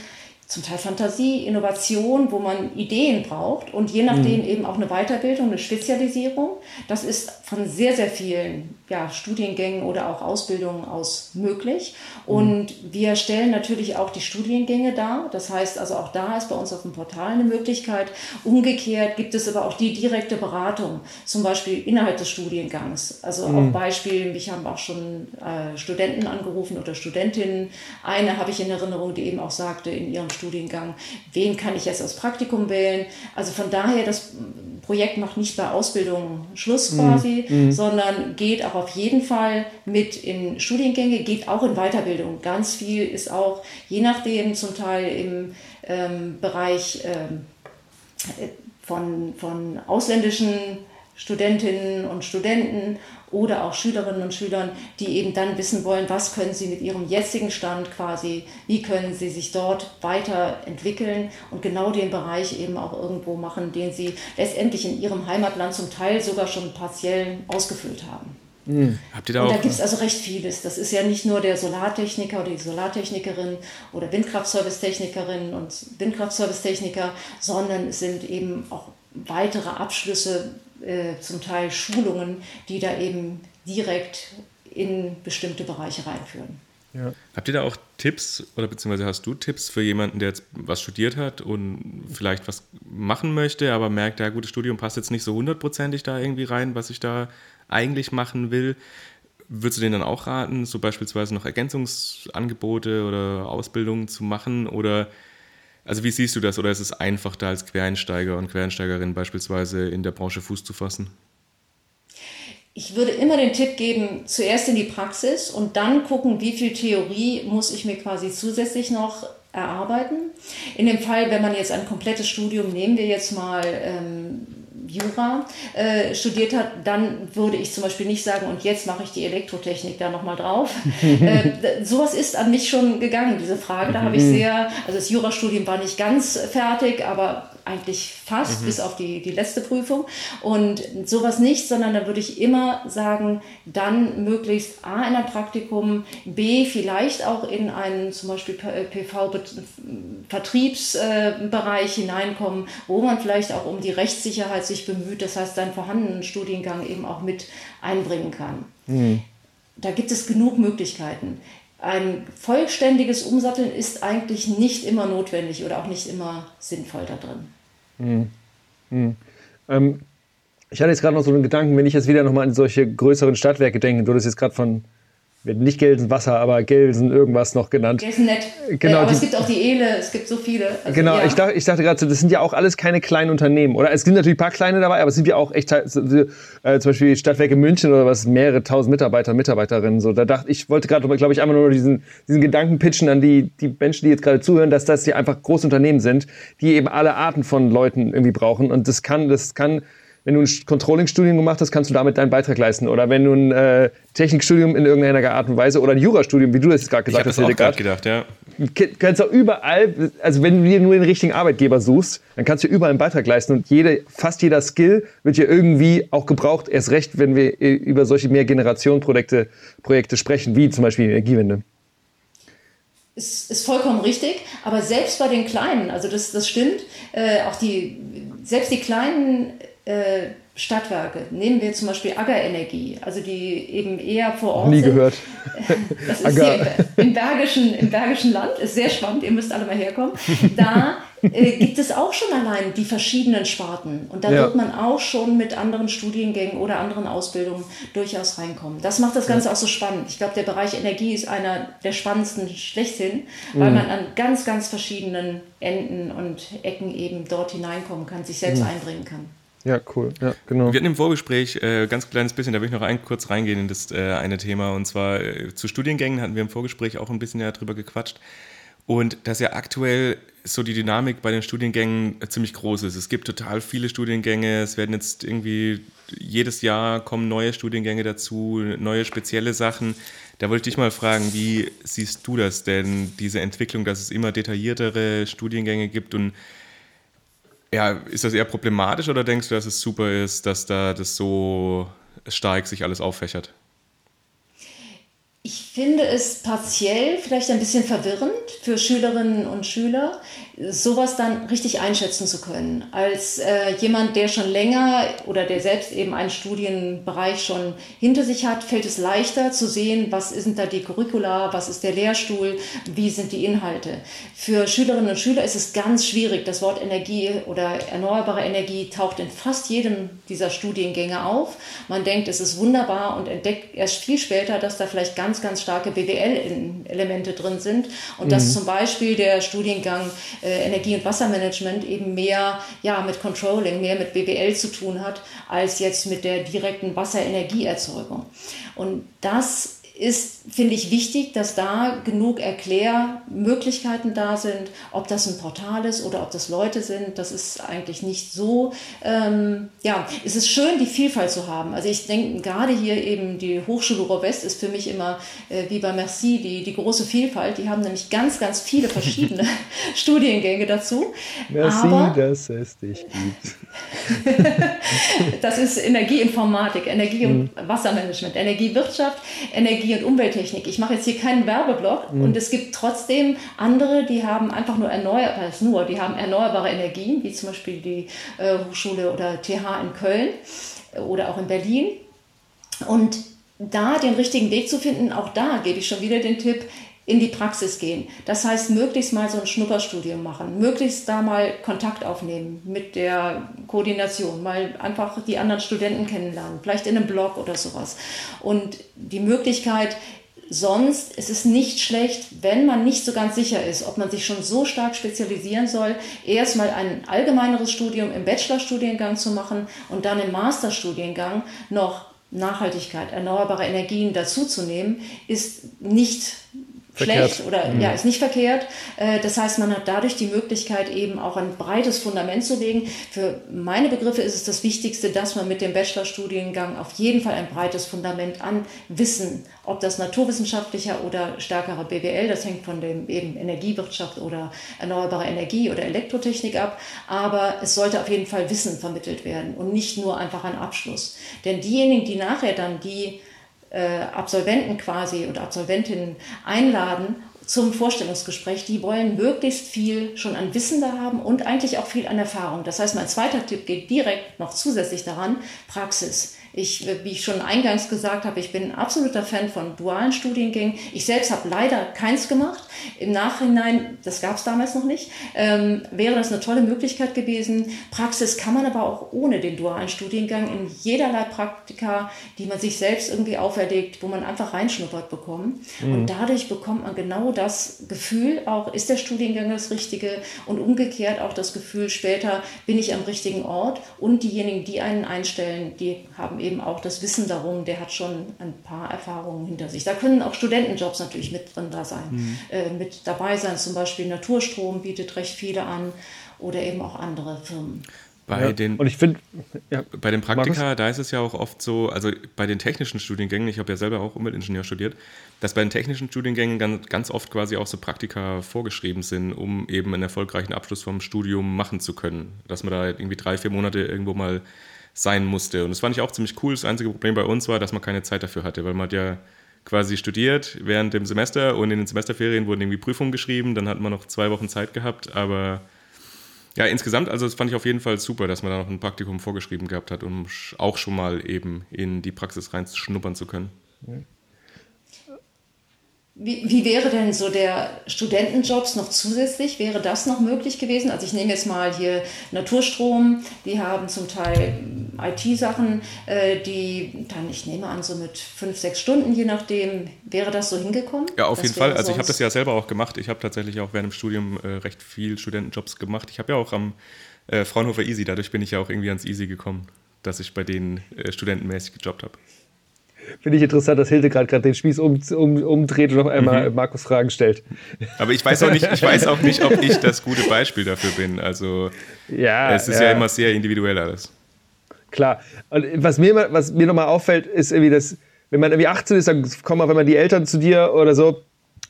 zum Teil Fantasie, Innovation, wo man Ideen braucht und je nachdem mhm. eben auch eine Weiterbildung, eine Spezialisierung. Das ist von sehr, sehr vielen ja, Studiengängen oder auch Ausbildungen aus möglich. Und wir stellen natürlich auch die Studiengänge dar. Das heißt also auch da ist bei uns auf dem Portal eine Möglichkeit. Umgekehrt gibt es aber auch die direkte Beratung, zum Beispiel innerhalb des Studiengangs. Also mhm. auch Beispiel, mich haben auch schon äh, Studenten angerufen oder Studentinnen. Eine habe ich in Erinnerung, die eben auch sagte, in ihrem Studiengang, wen kann ich jetzt als Praktikum wählen. Also von daher, das Projekt macht nicht bei Ausbildung Schluss mhm. quasi, mhm. sondern geht auch auf jeden Fall mit in Studiengänge, geht auch in Weiterbildung. Ganz viel ist auch, je nachdem, zum Teil im ähm, Bereich ähm, von, von ausländischen Studentinnen und Studenten oder auch Schülerinnen und Schülern, die eben dann wissen wollen, was können sie mit ihrem jetzigen Stand quasi, wie können sie sich dort weiterentwickeln und genau den Bereich eben auch irgendwo machen, den sie letztendlich in ihrem Heimatland zum Teil sogar schon partiell ausgefüllt haben. Mhm. Habt ihr da und auch da gibt es also recht vieles. Das ist ja nicht nur der Solartechniker oder die Solartechnikerin oder Windkraftservicetechnikerin und Windkraftservicetechniker, sondern es sind eben auch weitere Abschlüsse äh, zum Teil Schulungen, die da eben direkt in bestimmte Bereiche reinführen. Ja. Habt ihr da auch Tipps oder beziehungsweise hast du Tipps für jemanden, der jetzt was studiert hat und vielleicht was machen möchte, aber merkt, ja gut, das Studium passt jetzt nicht so hundertprozentig da irgendwie rein, was ich da eigentlich machen will? Würdest du denen dann auch raten, so beispielsweise noch Ergänzungsangebote oder Ausbildungen zu machen oder also wie siehst du das oder ist es einfach da als Quereinsteiger und Quereinsteigerin beispielsweise in der Branche Fuß zu fassen? Ich würde immer den Tipp geben, zuerst in die Praxis und dann gucken, wie viel Theorie muss ich mir quasi zusätzlich noch erarbeiten. In dem Fall, wenn man jetzt ein komplettes Studium, nehmen wir jetzt mal ähm, Jura äh, studiert hat, dann würde ich zum Beispiel nicht sagen, und jetzt mache ich die Elektrotechnik da nochmal drauf. äh, sowas ist an mich schon gegangen, diese Frage. Da habe ich mhm. sehr, also das Jurastudium war nicht ganz fertig, aber eigentlich fast, mhm. bis auf die, die letzte Prüfung. Und sowas nicht, sondern da würde ich immer sagen, dann möglichst A in ein Praktikum, B vielleicht auch in einen zum Beispiel PV-Vertriebsbereich äh, hineinkommen, wo man vielleicht auch um die Rechtssicherheit sich bemüht, das heißt seinen vorhandenen Studiengang eben auch mit einbringen kann. Mhm. Da gibt es genug Möglichkeiten ein vollständiges Umsatteln ist eigentlich nicht immer notwendig oder auch nicht immer sinnvoll da drin. Hm. Hm. Ähm, ich hatte jetzt gerade noch so einen Gedanken, wenn ich jetzt wieder nochmal an solche größeren Stadtwerke denke, du hast jetzt gerade von nicht Gelsen Wasser, aber Gelsen irgendwas noch genannt. Gelsen nett. Genau, äh, aber die, es gibt auch die Ehle, es gibt so viele. Also, genau, ja. ich, dachte, ich dachte gerade, das sind ja auch alles keine kleinen Unternehmen. Oder es sind natürlich ein paar kleine dabei, aber es sind ja auch echt, äh, zum Beispiel Stadtwerke München oder was, mehrere tausend Mitarbeiter, Mitarbeiterinnen. So, da dachte ich, wollte gerade, glaube ich, einmal nur diesen, diesen Gedanken pitchen an die, die Menschen, die jetzt gerade zuhören, dass das hier einfach Großunternehmen sind, die eben alle Arten von Leuten irgendwie brauchen. Und das kann, das kann wenn du ein Controlling-Studium gemacht hast, kannst du damit deinen Beitrag leisten. Oder wenn du ein äh, Technikstudium in irgendeiner Art und Weise oder ein Jurastudium, wie du das gerade gesagt ich hast, das auch gedacht, ja. Kannst du überall, also wenn du dir nur den richtigen Arbeitgeber suchst, dann kannst du überall einen Beitrag leisten und jede, fast jeder Skill wird ja irgendwie auch gebraucht. Erst recht, wenn wir äh, über solche Mehrgenerationen-Projekte Projekte sprechen, wie zum Beispiel die Energiewende ist, ist vollkommen richtig, aber selbst bei den Kleinen, also das, das stimmt, äh, auch die, selbst die kleinen äh, Stadtwerke. Nehmen wir zum Beispiel Aggerenergie, also die eben eher vor Ort Nie sind. gehört. Das ist hier im, Bergischen, im Bergischen Land, ist sehr spannend, ihr müsst alle mal herkommen. Da äh, gibt es auch schon allein die verschiedenen Sparten. Und da ja. wird man auch schon mit anderen Studiengängen oder anderen Ausbildungen durchaus reinkommen. Das macht das Ganze ja. auch so spannend. Ich glaube, der Bereich Energie ist einer der spannendsten schlechthin, weil mhm. man an ganz, ganz verschiedenen Enden und Ecken eben dort hineinkommen kann, sich selbst mhm. einbringen kann. Ja, cool. Ja, genau. Wir hatten im Vorgespräch äh, ganz kleines bisschen, da will ich noch ein, kurz reingehen in das äh, eine Thema. Und zwar äh, zu Studiengängen hatten wir im Vorgespräch auch ein bisschen ja drüber gequatscht. Und dass ja aktuell so die Dynamik bei den Studiengängen ziemlich groß ist. Es gibt total viele Studiengänge. Es werden jetzt irgendwie jedes Jahr kommen neue Studiengänge dazu, neue spezielle Sachen. Da wollte ich dich mal fragen, wie siehst du das denn, diese Entwicklung, dass es immer detailliertere Studiengänge gibt und ja, ist das eher problematisch oder denkst du, dass es super ist, dass da das so stark sich alles auffächert? Ich finde es partiell vielleicht ein bisschen verwirrend für Schülerinnen und Schüler, sowas dann richtig einschätzen zu können. Als äh, jemand, der schon länger oder der selbst eben einen Studienbereich schon hinter sich hat, fällt es leichter zu sehen, was sind da die Curricula, was ist der Lehrstuhl, wie sind die Inhalte. Für Schülerinnen und Schüler ist es ganz schwierig. Das Wort Energie oder erneuerbare Energie taucht in fast jedem dieser Studiengänge auf. Man denkt, es ist wunderbar und entdeckt erst viel später, dass da vielleicht ganz, ganz starke BWL-Elemente drin sind und mhm. dass zum Beispiel der Studiengang äh, Energie- und Wassermanagement eben mehr ja, mit Controlling, mehr mit BWL zu tun hat, als jetzt mit der direkten Wasserenergieerzeugung. Und das ist, finde ich, wichtig, dass da genug Erklärmöglichkeiten da sind. Ob das ein Portal ist oder ob das Leute sind, das ist eigentlich nicht so. Ähm, ja, es ist schön, die Vielfalt zu haben. Also ich denke, gerade hier eben die Hochschule Ruhr-West ist für mich immer, äh, wie bei Merci, die, die große Vielfalt. Die haben nämlich ganz, ganz viele verschiedene Studiengänge dazu. Merci, Aber, dass es dich gibt. das ist Energieinformatik, Energie- und hm. Wassermanagement, Energiewirtschaft, Energie Energie- und Umwelttechnik. Ich mache jetzt hier keinen Werbeblock mhm. und es gibt trotzdem andere, die haben einfach nur erneuerbare, nur, die haben erneuerbare Energien, wie zum Beispiel die äh, Hochschule oder TH in Köln äh, oder auch in Berlin. Und da den richtigen Weg zu finden, auch da gebe ich schon wieder den Tipp, in die Praxis gehen. Das heißt, möglichst mal so ein Schnupperstudium machen, möglichst da mal Kontakt aufnehmen mit der Koordination, mal einfach die anderen Studenten kennenlernen, vielleicht in einem Blog oder sowas. Und die Möglichkeit, sonst es ist nicht schlecht, wenn man nicht so ganz sicher ist, ob man sich schon so stark spezialisieren soll, erstmal ein allgemeineres Studium im Bachelorstudiengang zu machen und dann im Masterstudiengang noch Nachhaltigkeit, erneuerbare Energien dazuzunehmen, ist nicht verkehrt. schlecht oder mhm. ja, ist nicht verkehrt. Äh, das heißt, man hat dadurch die Möglichkeit, eben auch ein breites Fundament zu legen. Für meine Begriffe ist es das Wichtigste, dass man mit dem Bachelorstudiengang auf jeden Fall ein breites Fundament an Wissen, ob das naturwissenschaftlicher oder stärkerer BWL, das hängt von dem eben Energiewirtschaft oder erneuerbare Energie oder Elektrotechnik ab, aber es sollte auf jeden Fall Wissen vermittelt werden und nicht nur einfach ein Abschluss. Denn diejenigen, die nachher dann die Absolventen quasi und Absolventinnen einladen zum Vorstellungsgespräch, die wollen möglichst viel schon an Wissen da haben und eigentlich auch viel an Erfahrung. Das heißt, mein zweiter Tipp geht direkt noch zusätzlich daran, Praxis. Ich, wie ich schon eingangs gesagt habe, ich bin ein absoluter Fan von dualen Studiengängen. Ich selbst habe leider keins gemacht. Im Nachhinein, das gab es damals noch nicht, ähm, wäre das eine tolle Möglichkeit gewesen. Praxis kann man aber auch ohne den dualen Studiengang in jederlei Praktika, die man sich selbst irgendwie auferlegt, wo man einfach reinschnuppert bekommen. Mhm. Und dadurch bekommt man genau das Gefühl, auch ist der Studiengang das Richtige und umgekehrt auch das Gefühl, später bin ich am richtigen Ort und diejenigen, die einen einstellen, die haben eben auch das Wissen darum, der hat schon ein paar Erfahrungen hinter sich. Da können auch Studentenjobs natürlich mit drin da sein, mhm. äh, mit dabei sein. Zum Beispiel Naturstrom bietet recht viele an oder eben auch andere Firmen. Bei ja. den, und ich finde, ja, bei den Praktika, Markus? da ist es ja auch oft so, also bei den technischen Studiengängen, ich habe ja selber auch Umweltingenieur studiert, dass bei den technischen Studiengängen ganz, ganz oft quasi auch so Praktika vorgeschrieben sind, um eben einen erfolgreichen Abschluss vom Studium machen zu können. Dass man da irgendwie drei, vier Monate irgendwo mal sein musste. Und das fand ich auch ziemlich cool. Das einzige Problem bei uns war, dass man keine Zeit dafür hatte, weil man hat ja quasi studiert während dem Semester und in den Semesterferien wurden irgendwie Prüfungen geschrieben. Dann hat man noch zwei Wochen Zeit gehabt. Aber ja, insgesamt, also das fand ich auf jeden Fall super, dass man da noch ein Praktikum vorgeschrieben gehabt hat, um auch schon mal eben in die Praxis reinschnuppern zu können. Mhm. Wie, wie, wäre denn so der Studentenjobs noch zusätzlich? Wäre das noch möglich gewesen? Also ich nehme jetzt mal hier Naturstrom, die haben zum Teil IT-Sachen, äh, die dann, ich nehme an, so mit fünf, sechs Stunden, je nachdem, wäre das so hingekommen? Ja, auf jeden Fall. Also ich habe das ja selber auch gemacht. Ich habe tatsächlich auch während dem Studium äh, recht viel Studentenjobs gemacht. Ich habe ja auch am äh, Fraunhofer Easy, dadurch bin ich ja auch irgendwie ans Easy gekommen, dass ich bei denen studentenmäßig gejobbt habe. Finde ich interessant, dass Hilde gerade den Spieß um, um, umdreht und noch einmal mhm. Markus Fragen stellt. Aber ich weiß auch nicht, ich weiß auch nicht, ob ich das gute Beispiel dafür bin. Also ja, es ist ja, ja immer sehr individuell alles. Klar. Und was mir, was mir nochmal auffällt, ist irgendwie, dass, wenn man irgendwie 18 ist, dann kommen auch immer die Eltern zu dir oder so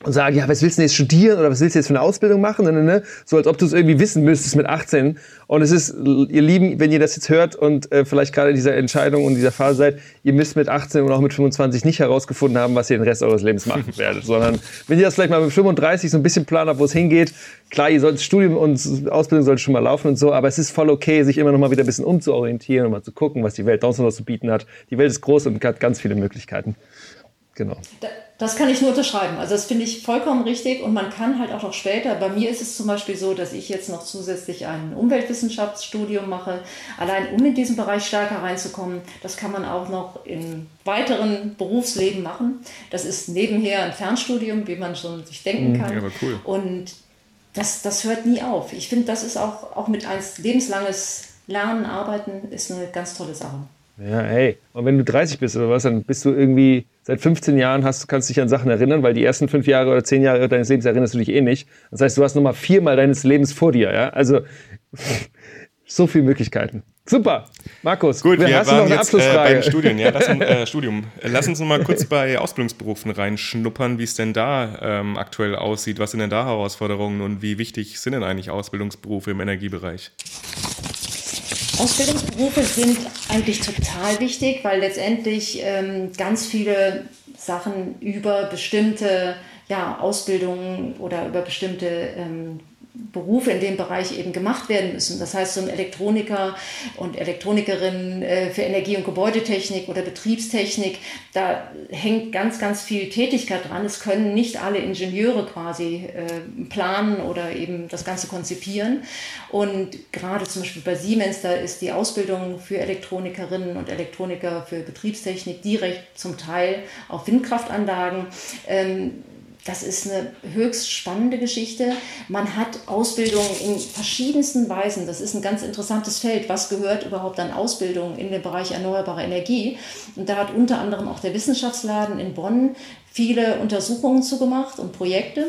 und sagen, ja, was willst du denn jetzt studieren oder was willst du jetzt für eine Ausbildung machen? Ne, ne, ne? So als ob du es irgendwie wissen müsstest mit 18. Und es ist, ihr Lieben, wenn ihr das jetzt hört und äh, vielleicht gerade in dieser Entscheidung und dieser Phase seid, ihr müsst mit 18 und auch mit 25 nicht herausgefunden haben, was ihr den Rest eures Lebens machen werdet, sondern wenn ihr das vielleicht mal mit 35 so ein bisschen planen habt, wo es hingeht, klar, ihr sollt Studium und Ausbildung sollte schon mal laufen und so, aber es ist voll okay, sich immer noch mal wieder ein bisschen umzuorientieren und mal zu gucken, was die Welt sonst noch zu bieten hat. Die Welt ist groß und hat ganz viele Möglichkeiten. Genau. Das kann ich nur unterschreiben. Also das finde ich vollkommen richtig und man kann halt auch noch später, bei mir ist es zum Beispiel so, dass ich jetzt noch zusätzlich ein Umweltwissenschaftsstudium mache, allein um in diesen Bereich stärker reinzukommen. Das kann man auch noch im weiteren Berufsleben machen. Das ist nebenher ein Fernstudium, wie man schon sich denken mhm. kann. Ja, cool. Und das, das hört nie auf. Ich finde, das ist auch, auch mit ein lebenslanges Lernen, Arbeiten ist eine ganz tolle Sache. Ja, hey. Und wenn du 30 bist oder was, dann bist du irgendwie seit 15 Jahren hast, kannst du dich an Sachen erinnern, weil die ersten fünf Jahre oder zehn Jahre deines Lebens erinnerst du dich eh nicht. Das heißt, du hast nochmal viermal deines Lebens vor dir. Ja? Also so viele Möglichkeiten. Super, Markus. Gut, wir hast waren noch eine jetzt äh, beim Studium. Ja, lass, äh, Studium. Lass uns noch mal kurz bei Ausbildungsberufen reinschnuppern, wie es denn da ähm, aktuell aussieht. Was sind denn da Herausforderungen und wie wichtig sind denn eigentlich Ausbildungsberufe im Energiebereich? Ausbildungsberufe sind eigentlich total wichtig, weil letztendlich ähm, ganz viele Sachen über bestimmte ja, Ausbildungen oder über bestimmte ähm, Berufe in dem Bereich eben gemacht werden müssen. Das heißt, so ein Elektroniker und Elektronikerin äh, für Energie- und Gebäudetechnik oder Betriebstechnik, da hängt ganz, ganz viel Tätigkeit dran. Es können nicht alle Ingenieure quasi äh, planen oder eben das Ganze konzipieren. Und gerade zum Beispiel bei Siemens, da ist die Ausbildung für Elektronikerinnen und Elektroniker für Betriebstechnik direkt zum Teil auf Windkraftanlagen. Das ist eine höchst spannende Geschichte. Man hat Ausbildung in verschiedensten Weisen. Das ist ein ganz interessantes Feld. Was gehört überhaupt an Ausbildung in den Bereich erneuerbare Energie? Und da hat unter anderem auch der Wissenschaftsladen in Bonn viele Untersuchungen zugemacht und Projekte.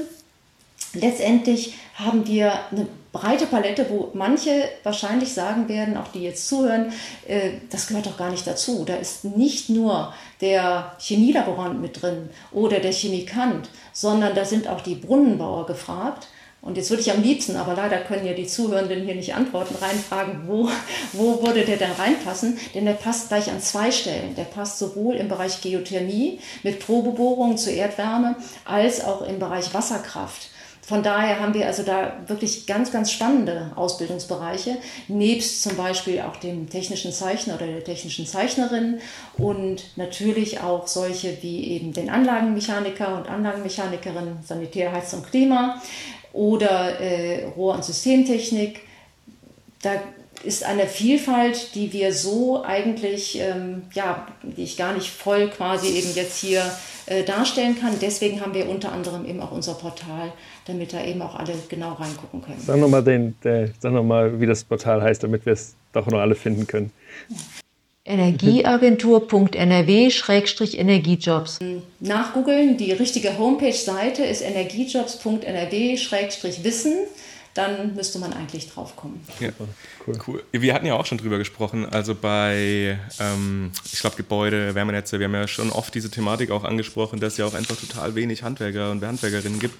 Letztendlich haben wir eine breite Palette, wo manche wahrscheinlich sagen werden, auch die jetzt zuhören, äh, das gehört doch gar nicht dazu. Da ist nicht nur der Chemielaborant mit drin oder der Chemikant, sondern da sind auch die Brunnenbauer gefragt. Und jetzt würde ich am liebsten, aber leider können ja die Zuhörenden hier nicht antworten, reinfragen, wo, wo würde der denn reinpassen? Denn der passt gleich an zwei Stellen. Der passt sowohl im Bereich Geothermie mit Probebohrungen zur Erdwärme als auch im Bereich Wasserkraft. Von daher haben wir also da wirklich ganz, ganz spannende Ausbildungsbereiche, nebst zum Beispiel auch dem technischen Zeichner oder der technischen Zeichnerin und natürlich auch solche wie eben den Anlagenmechaniker und Anlagenmechanikerin, Sanitär, Heiz und Klima oder äh, Rohr- und Systemtechnik. Da ist eine Vielfalt, die wir so eigentlich, ähm, ja, die ich gar nicht voll quasi eben jetzt hier äh, darstellen kann. Deswegen haben wir unter anderem eben auch unser Portal, damit da eben auch alle genau reingucken können. Sag nochmal, den, der, sag noch mal, wie das Portal heißt, damit wir es doch noch alle finden können. Energieagentur.nrw-energiejobs. Nachgoogeln, die richtige Homepage-Seite ist energiejobs.nrw-wissen dann müsste man eigentlich drauf kommen. Ja, cool. cool. Wir hatten ja auch schon drüber gesprochen, also bei, ähm, ich glaube, Gebäude, Wärmenetze, wir haben ja schon oft diese Thematik auch angesprochen, dass es ja auch einfach total wenig Handwerker und Handwerkerinnen gibt,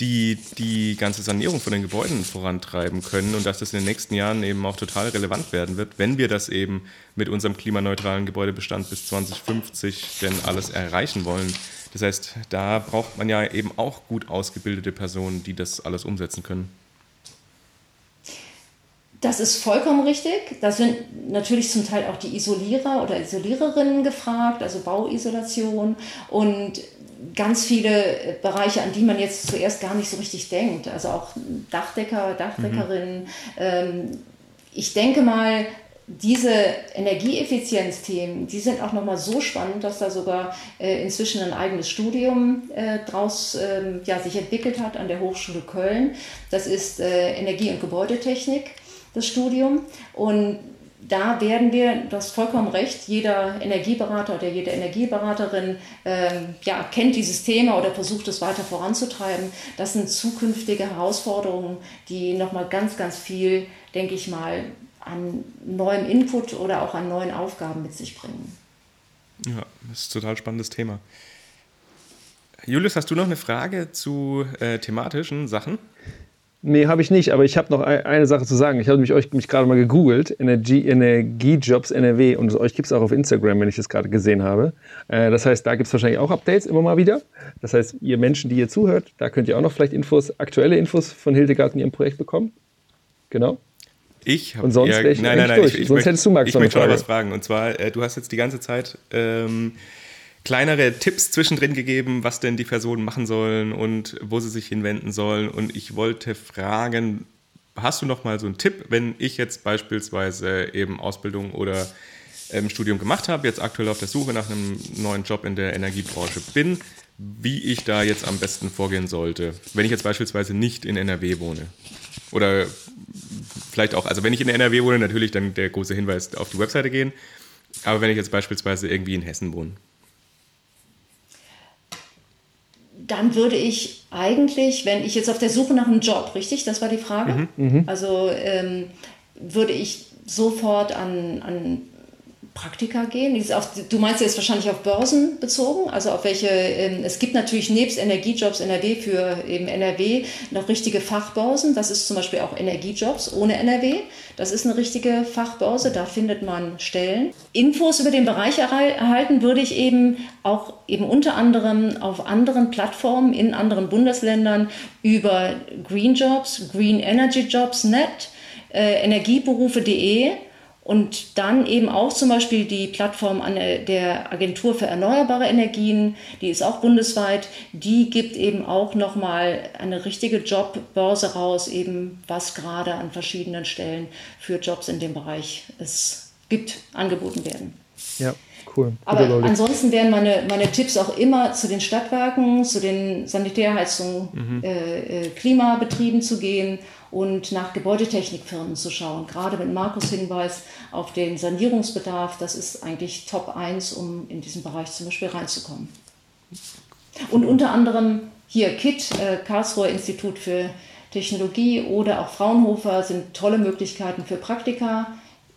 die die ganze Sanierung von den Gebäuden vorantreiben können und dass das in den nächsten Jahren eben auch total relevant werden wird, wenn wir das eben mit unserem klimaneutralen Gebäudebestand bis 2050 denn alles erreichen wollen. Das heißt, da braucht man ja eben auch gut ausgebildete Personen, die das alles umsetzen können. Das ist vollkommen richtig. Da sind natürlich zum Teil auch die Isolierer oder Isoliererinnen gefragt, also Bauisolation und ganz viele Bereiche, an die man jetzt zuerst gar nicht so richtig denkt. Also auch Dachdecker, Dachdeckerin. Mhm. Ich denke mal, diese Energieeffizienzthemen, die sind auch nochmal so spannend, dass da sogar äh, inzwischen ein eigenes Studium äh, draus äh, ja, sich entwickelt hat an der Hochschule Köln. Das ist äh, Energie- und Gebäudetechnik das Studium. Und da werden wir, du hast vollkommen recht, jeder Energieberater oder jede Energieberaterin äh, ja, kennt dieses Thema oder versucht es weiter voranzutreiben. Das sind zukünftige Herausforderungen, die nochmal ganz, ganz viel, denke ich mal, an neuem Input oder auch an neuen Aufgaben mit sich bringen. Ja, das ist ein total spannendes Thema. Julius, hast du noch eine Frage zu äh, thematischen Sachen? Nee, habe ich nicht, aber ich habe noch eine Sache zu sagen. Ich habe mich euch mich gerade mal gegoogelt, Energie, Energiejobs NRW, und euch gibt es auch auf Instagram, wenn ich das gerade gesehen habe. Äh, das heißt, da gibt es wahrscheinlich auch Updates immer mal wieder. Das heißt, ihr Menschen, die ihr zuhört, da könnt ihr auch noch vielleicht Infos, aktuelle Infos von Hildegard in ihrem Projekt bekommen. Genau. Ich habe Und sonst ja, nein, nein, nein, ich, ich Sonst möchte, hättest du, Max, ich möchte schon was fragen. Und zwar, äh, du hast jetzt die ganze Zeit ähm, kleinere Tipps zwischendrin gegeben, was denn die Personen machen sollen und wo sie sich hinwenden sollen. Und ich wollte fragen, hast du noch mal so einen Tipp, wenn ich jetzt beispielsweise eben Ausbildung oder ähm, Studium gemacht habe, jetzt aktuell auf der Suche nach einem neuen Job in der Energiebranche bin, wie ich da jetzt am besten vorgehen sollte, wenn ich jetzt beispielsweise nicht in NRW wohne? Oder vielleicht auch, also wenn ich in NRW wohne, natürlich dann der große Hinweis auf die Webseite gehen. Aber wenn ich jetzt beispielsweise irgendwie in Hessen wohne. Dann würde ich eigentlich, wenn ich jetzt auf der Suche nach einem Job, richtig, das war die Frage, also ähm, würde ich sofort an, an Praktika gehen. Auf, du meinst jetzt wahrscheinlich auf Börsen bezogen, also auf welche, ähm, es gibt natürlich nebst Energiejobs NRW für eben NRW noch richtige Fachbörsen, das ist zum Beispiel auch Energiejobs ohne NRW, das ist eine richtige Fachbörse, da findet man Stellen. Infos über den Bereich erhal- erhalten würde ich eben auch eben unter anderem auf anderen Plattformen in anderen Bundesländern über Green Jobs, Green Energy Jobs Net, äh, energieberufe.de und dann eben auch zum Beispiel die Plattform der Agentur für erneuerbare Energien, die ist auch bundesweit, die gibt eben auch nochmal eine richtige Jobbörse raus, eben was gerade an verschiedenen Stellen für Jobs in dem Bereich es gibt, angeboten werden. Ja, cool. Aber ansonsten wären meine, meine Tipps auch immer zu den Stadtwerken, zu den Sanitärheizungen, Mhm. äh, äh, Klimabetrieben zu gehen und nach Gebäudetechnikfirmen zu schauen. Gerade mit Markus Hinweis auf den Sanierungsbedarf, das ist eigentlich Top 1, um in diesen Bereich zum Beispiel reinzukommen. Und unter anderem hier KIT, äh, Karlsruher Institut für Technologie oder auch Fraunhofer sind tolle Möglichkeiten für Praktika.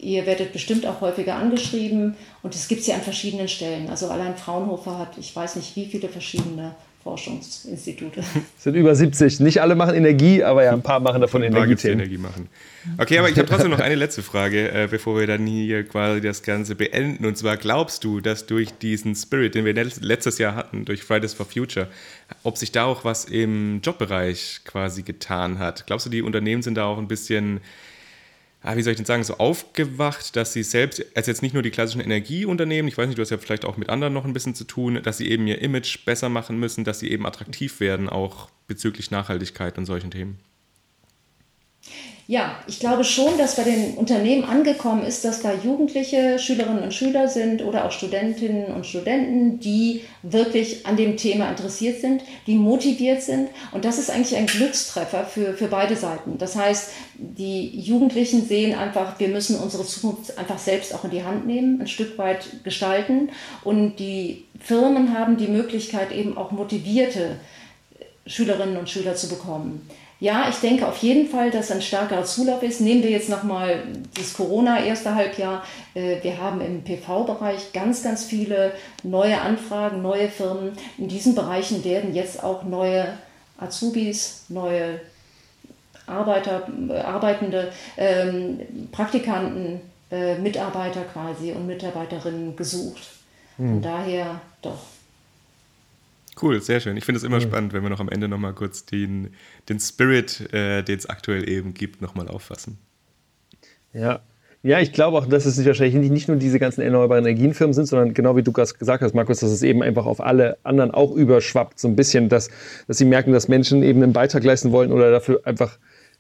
Ihr werdet bestimmt auch häufiger angeschrieben und es gibt sie an verschiedenen Stellen. Also allein Fraunhofer hat, ich weiß nicht wie viele verschiedene Forschungsinstitute. Es sind über 70. Nicht alle machen Energie, aber ja, ein paar machen davon Ein paar gibt's, die Energiethemen. Energie machen. Okay, aber ich habe trotzdem noch eine letzte Frage, äh, bevor wir dann hier quasi das Ganze beenden. Und zwar glaubst du, dass durch diesen Spirit, den wir letzt- letztes Jahr hatten, durch Fridays for Future, ob sich da auch was im Jobbereich quasi getan hat? Glaubst du, die Unternehmen sind da auch ein bisschen ah, wie soll ich denn sagen, so aufgewacht, dass sie selbst, also jetzt nicht nur die klassischen Energieunternehmen, ich weiß nicht, du hast ja vielleicht auch mit anderen noch ein bisschen zu tun, dass sie eben ihr Image besser machen müssen, dass sie eben attraktiv werden, auch bezüglich Nachhaltigkeit und solchen Themen. Ja, ich glaube schon, dass bei den Unternehmen angekommen ist, dass da Jugendliche, Schülerinnen und Schüler sind oder auch Studentinnen und Studenten, die wirklich an dem Thema interessiert sind, die motiviert sind. Und das ist eigentlich ein Glückstreffer für, für beide Seiten. Das heißt, die Jugendlichen sehen einfach, wir müssen unsere Zukunft einfach selbst auch in die Hand nehmen, ein Stück weit gestalten. Und die Firmen haben die Möglichkeit, eben auch motivierte Schülerinnen und Schüler zu bekommen. Ja, ich denke auf jeden Fall, dass ein stärkerer Zulauf ist. Nehmen wir jetzt nochmal das Corona-erste Halbjahr. Äh, Wir haben im PV-Bereich ganz, ganz viele neue Anfragen, neue Firmen. In diesen Bereichen werden jetzt auch neue Azubis, neue Arbeiter, Arbeitende, ähm, Praktikanten, äh, Mitarbeiter quasi und Mitarbeiterinnen gesucht. Von daher doch. Cool, sehr schön. Ich finde es immer spannend, wenn wir noch am Ende nochmal kurz den, den Spirit, äh, den es aktuell eben gibt, nochmal auffassen. Ja. Ja, ich glaube auch, dass es wahrscheinlich nicht, nicht nur diese ganzen erneuerbaren Energienfirmen sind, sondern genau wie du gerade gesagt hast, Markus, dass es eben einfach auf alle anderen auch überschwappt. So ein bisschen, dass, dass sie merken, dass Menschen eben einen Beitrag leisten wollen oder dafür einfach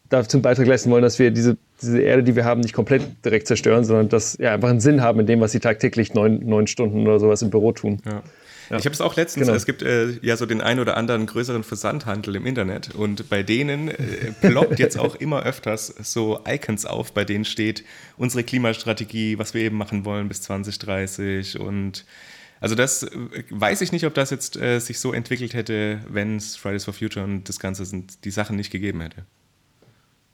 dazu einen Beitrag leisten wollen, dass wir diese, diese Erde, die wir haben, nicht komplett direkt zerstören, sondern dass ja einfach einen Sinn haben in dem, was sie tagtäglich neun, neun Stunden oder sowas im Büro tun. Ja. Ich habe es auch letztens, Genau. es gibt äh, ja so den ein oder anderen größeren Versandhandel im Internet und bei denen äh, ploppt jetzt auch immer öfters so Icons auf, bei denen steht unsere Klimastrategie, was wir eben machen wollen bis 2030 und also das äh, weiß ich nicht, ob das jetzt äh, sich so entwickelt hätte, wenn es Fridays for Future und das Ganze sind, die Sachen nicht gegeben hätte.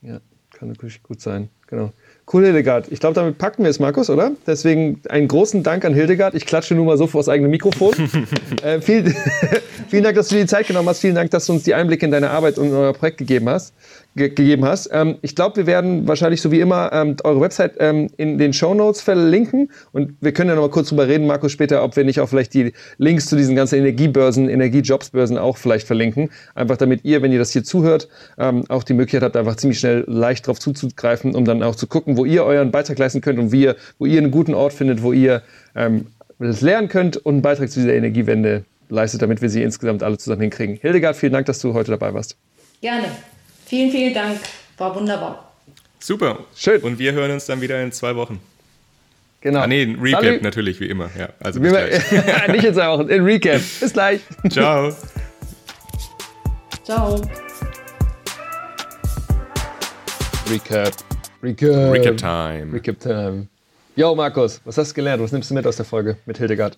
Ja, kann natürlich gut sein. Genau. Cool, Hildegard. Ich glaube, damit packen wir es, Markus, oder? Deswegen einen großen Dank an Hildegard. Ich klatsche nur mal so vor das eigene Mikrofon. äh, viel, vielen Dank, dass du dir die Zeit genommen hast. Vielen Dank, dass du uns die Einblicke in deine Arbeit und in euer Projekt gegeben hast ge gegeben hast. Ähm, ich glaube, wir werden wahrscheinlich so wie immer ähm, eure Website ähm, in den Show Notes verlinken und wir können ja noch mal kurz drüber reden, Markus, später, ob wir nicht auch vielleicht die Links zu diesen ganzen Energiebörsen, Energiejobsbörsen auch vielleicht verlinken. Einfach damit ihr, wenn ihr das hier zuhört, ähm, auch die Möglichkeit habt, einfach ziemlich schnell leicht drauf zuzugreifen, um dann auch zu gucken, wo ihr euren Beitrag leisten könnt und wie ihr, wo ihr einen guten Ort findet, wo ihr ähm, das lernen könnt und einen Beitrag zu dieser Energiewende leistet, damit wir sie insgesamt alle zusammen hinkriegen. Hildegard, vielen Dank, dass du heute dabei warst. Gerne. Vielen, vielen Dank. War wunderbar. Super. Schön. Und wir hören uns dann wieder in zwei Wochen. Genau. Ah, nee, ein Recap Salut. natürlich, wie immer. Ja, also bis gleich. Nicht in zwei Wochen, in Recap. Bis gleich. Ciao. Ciao. Recap. Recap. Recap Time. Recap Time. Yo, Markus, was hast du gelernt? Was nimmst du mit aus der Folge mit Hildegard?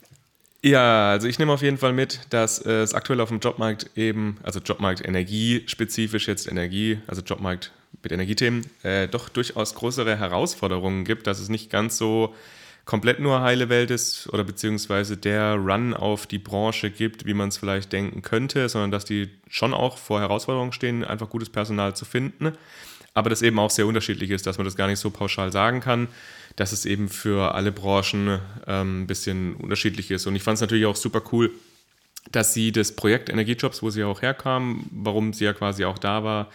Ja, also ich nehme auf jeden Fall mit, dass es aktuell auf dem Jobmarkt eben, also Jobmarkt energiespezifisch jetzt Energie, also Jobmarkt mit Energiethemen, äh, doch durchaus größere Herausforderungen gibt, dass es nicht ganz so komplett nur heile Welt ist oder beziehungsweise der Run auf die Branche gibt, wie man es vielleicht denken könnte, sondern dass die schon auch vor Herausforderungen stehen, einfach gutes Personal zu finden. Aber das eben auch sehr unterschiedlich ist, dass man das gar nicht so pauschal sagen kann dass es eben für alle Branchen ähm, ein bisschen unterschiedlich ist. Und ich fand es natürlich auch super cool, dass sie das Projekt Energiejobs, wo sie auch herkam, warum sie ja quasi auch da war,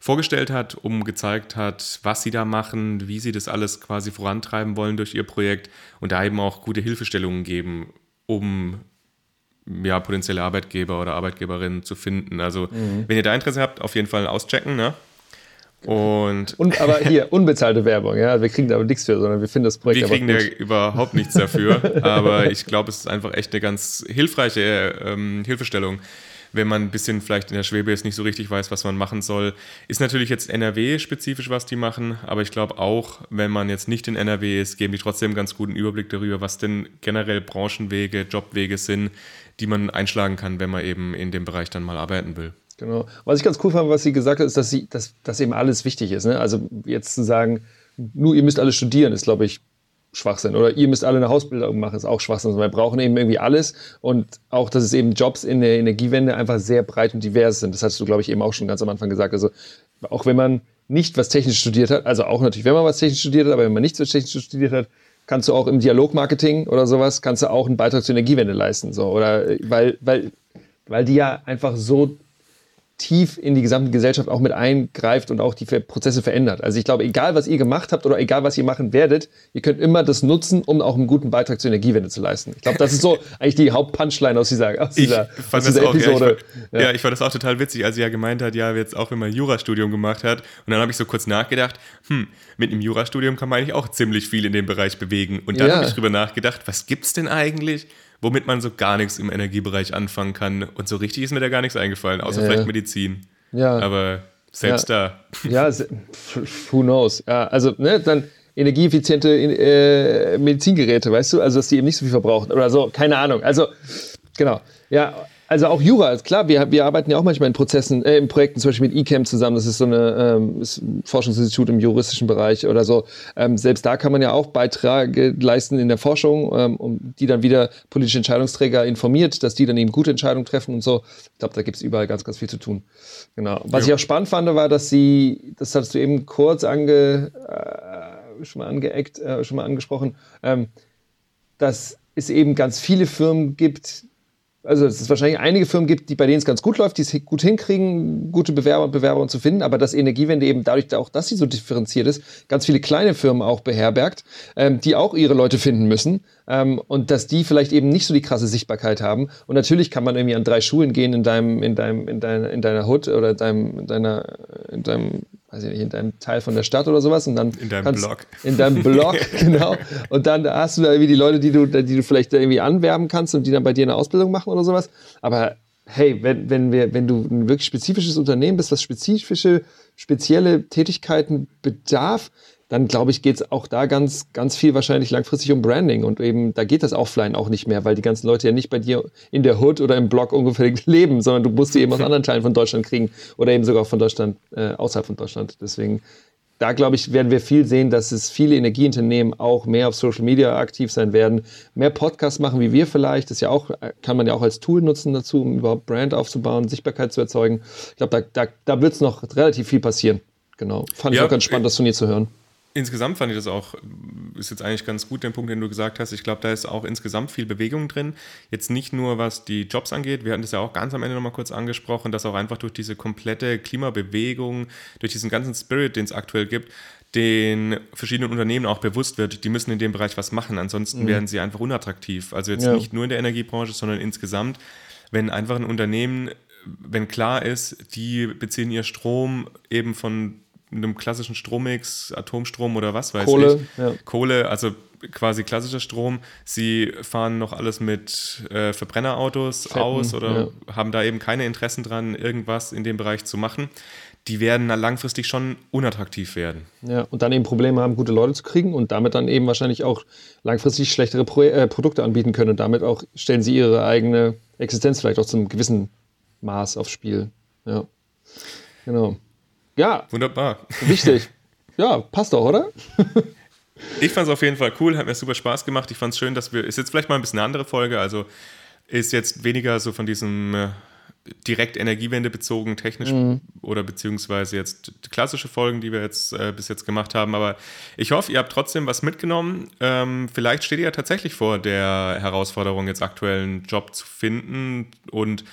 vorgestellt hat, um gezeigt hat, was sie da machen, wie sie das alles quasi vorantreiben wollen durch ihr Projekt und da eben auch gute Hilfestellungen geben, um ja, potenzielle Arbeitgeber oder Arbeitgeberinnen zu finden. Also, mhm. wenn ihr da Interesse habt, auf jeden Fall auschecken. Ne? Und, und aber hier, unbezahlte Werbung, ja. Wir kriegen da aber nichts für, sondern wir finden das Projekt Wir kriegen da überhaupt nichts dafür. aber ich glaube, es ist einfach echt eine ganz hilfreiche ähm, Hilfestellung, wenn man ein bisschen vielleicht in der Schwebe jetzt nicht so richtig weiß, was man machen soll. Ist natürlich jetzt NRW-spezifisch, was die machen, aber ich glaube auch, wenn man jetzt nicht in NRW ist, geben die trotzdem einen ganz guten Überblick darüber, was denn generell Branchenwege, Jobwege sind, die man einschlagen kann, wenn man eben in dem Bereich dann mal arbeiten will. Genau. Was ich ganz cool fand, was sie gesagt hat, ist, dass, sie, dass, dass eben alles wichtig ist. Ne? Also jetzt zu sagen, nur ihr müsst alle studieren, ist, glaube ich, Schwachsinn. Oder ihr müsst alle eine Ausbildung machen, ist auch Schwachsinn. Also wir brauchen eben irgendwie alles. Und auch, dass es eben Jobs in der Energiewende einfach sehr breit und divers sind. Das hast du, glaube ich, eben auch schon ganz am Anfang gesagt. Also auch wenn man nicht was technisch studiert hat, also auch natürlich, wenn man was technisch studiert hat, aber wenn man nichts was technisch studiert hat, kannst du auch im Dialogmarketing oder sowas, kannst du auch einen Beitrag zur Energiewende leisten. So. Oder weil, weil, weil die ja einfach so tief in die gesamte Gesellschaft auch mit eingreift und auch die Prozesse verändert. Also ich glaube, egal was ihr gemacht habt oder egal was ihr machen werdet, ihr könnt immer das nutzen, um auch einen guten Beitrag zur Energiewende zu leisten. Ich glaube, das ist so eigentlich die Hauptpunchline aus dieser, aus dieser, aus dieser auch, Episode. Ja ich, fand, ja. ja, ich fand das auch total witzig, als sie ja gemeint hat, ja, jetzt auch wenn man Jurastudium gemacht hat. Und dann habe ich so kurz nachgedacht, hm, mit einem Jurastudium kann man eigentlich auch ziemlich viel in dem Bereich bewegen. Und dann ja. habe ich drüber nachgedacht, was gibt es denn eigentlich? Womit man so gar nichts im Energiebereich anfangen kann. Und so richtig ist mir da gar nichts eingefallen, außer ja. vielleicht Medizin. Ja. Aber selbst ja. da. Ja, who knows. Ja, also, ne, dann energieeffiziente äh, Medizingeräte, weißt du? Also, dass die eben nicht so viel verbrauchen oder so, keine Ahnung. Also, genau. Ja, also auch Jura, klar, wir, wir arbeiten ja auch manchmal in Prozessen, äh, in Projekten, zum Beispiel mit eCamp zusammen, das ist so eine, ähm, ein Forschungsinstitut im juristischen Bereich oder so. Ähm, selbst da kann man ja auch Beiträge leisten in der Forschung, ähm, um die dann wieder politische Entscheidungsträger informiert, dass die dann eben gute Entscheidungen treffen und so. Ich glaube, da gibt es überall ganz, ganz viel zu tun. Genau. Was ja. ich auch spannend fand, war, dass sie, das hattest du eben kurz ange, äh, schon mal angeeckt, äh, schon mal angesprochen, ähm, dass es eben ganz viele Firmen gibt, also es wahrscheinlich einige Firmen gibt, die bei denen es ganz gut läuft, die es gut hinkriegen, gute Bewerber und Bewerber zu finden, aber dass Energiewende eben dadurch auch, dass sie so differenziert ist, ganz viele kleine Firmen auch beherbergt, ähm, die auch ihre Leute finden müssen ähm, und dass die vielleicht eben nicht so die krasse Sichtbarkeit haben. Und natürlich kann man irgendwie an drei Schulen gehen in deinem, in deinem, in deiner, in deiner Hood oder in deinem, in deiner, in deinem weiß ich nicht, in deinem Teil von der Stadt oder sowas und dann in deinem kannst, Blog. In deinem Blog, genau. Und dann hast du da irgendwie die Leute, die du, die du vielleicht irgendwie anwerben kannst und die dann bei dir eine Ausbildung machen oder sowas. Aber hey, wenn, wenn, wir, wenn du ein wirklich spezifisches Unternehmen bist, was spezifische, spezielle Tätigkeiten bedarf, dann glaube ich, geht es auch da ganz, ganz viel wahrscheinlich langfristig um Branding. Und eben, da geht das offline auch nicht mehr, weil die ganzen Leute ja nicht bei dir in der Hood oder im Blog ungefähr leben, sondern du musst sie eben aus anderen Teilen von Deutschland kriegen oder eben sogar von Deutschland, äh, außerhalb von Deutschland. Deswegen, da glaube ich, werden wir viel sehen, dass es viele Energieunternehmen auch mehr auf Social Media aktiv sein werden, mehr Podcasts machen wie wir vielleicht. Das ja auch, kann man ja auch als Tool nutzen dazu, um überhaupt Brand aufzubauen, Sichtbarkeit zu erzeugen. Ich glaube, da, da, da wird es noch relativ viel passieren. Genau. Fand ja, ich auch ganz spannend, das von dir zu hören. Insgesamt fand ich das auch, ist jetzt eigentlich ganz gut, den Punkt, den du gesagt hast. Ich glaube, da ist auch insgesamt viel Bewegung drin. Jetzt nicht nur, was die Jobs angeht. Wir hatten das ja auch ganz am Ende nochmal kurz angesprochen, dass auch einfach durch diese komplette Klimabewegung, durch diesen ganzen Spirit, den es aktuell gibt, den verschiedenen Unternehmen auch bewusst wird, die müssen in dem Bereich was machen. Ansonsten mhm. werden sie einfach unattraktiv. Also jetzt ja. nicht nur in der Energiebranche, sondern insgesamt, wenn einfach ein Unternehmen, wenn klar ist, die beziehen ihr Strom eben von einem klassischen Strommix, Atomstrom oder was weiß Kohle, ich. Ja. Kohle, also quasi klassischer Strom. Sie fahren noch alles mit äh, Verbrennerautos Fetten, aus oder ja. haben da eben keine Interessen dran, irgendwas in dem Bereich zu machen. Die werden langfristig schon unattraktiv werden. Ja, und dann eben Probleme haben, gute Leute zu kriegen und damit dann eben wahrscheinlich auch langfristig schlechtere Pro äh, Produkte anbieten können. Und damit auch stellen sie ihre eigene Existenz vielleicht auch zum gewissen Maß aufs Spiel. Ja, genau. Ja. Wunderbar. Wichtig. Ja, passt doch, oder? ich fand es auf jeden Fall cool, hat mir super Spaß gemacht. Ich fand es schön, dass wir, ist jetzt vielleicht mal ein bisschen eine andere Folge, also ist jetzt weniger so von diesem äh, direkt Energiewende bezogen, technisch mhm. oder beziehungsweise jetzt klassische Folgen, die wir jetzt äh, bis jetzt gemacht haben. Aber ich hoffe, ihr habt trotzdem was mitgenommen. Ähm, vielleicht steht ihr ja tatsächlich vor der Herausforderung, jetzt aktuellen Job zu finden und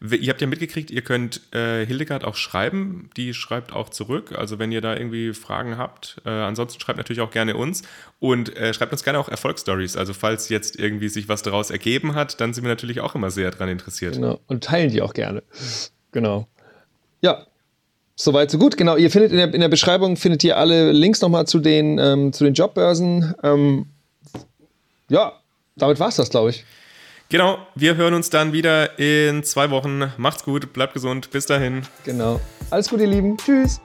Ihr habt ja mitgekriegt, ihr könnt äh, Hildegard auch schreiben. Die schreibt auch zurück. Also wenn ihr da irgendwie Fragen habt. Äh, ansonsten schreibt natürlich auch gerne uns. Und äh, schreibt uns gerne auch Erfolgsstories. Also falls jetzt irgendwie sich was daraus ergeben hat, dann sind wir natürlich auch immer sehr daran interessiert. Genau. Und teilen die auch gerne. Genau. Ja, Soweit, so gut. Genau, ihr findet in der, in der Beschreibung findet ihr alle Links nochmal zu den, ähm, zu den Jobbörsen. Ähm, ja, damit war es das, glaube ich. Genau, wir hören uns dann wieder in zwei Wochen. Macht's gut, bleibt gesund, bis dahin. Genau. Alles Gute, ihr Lieben. Tschüss.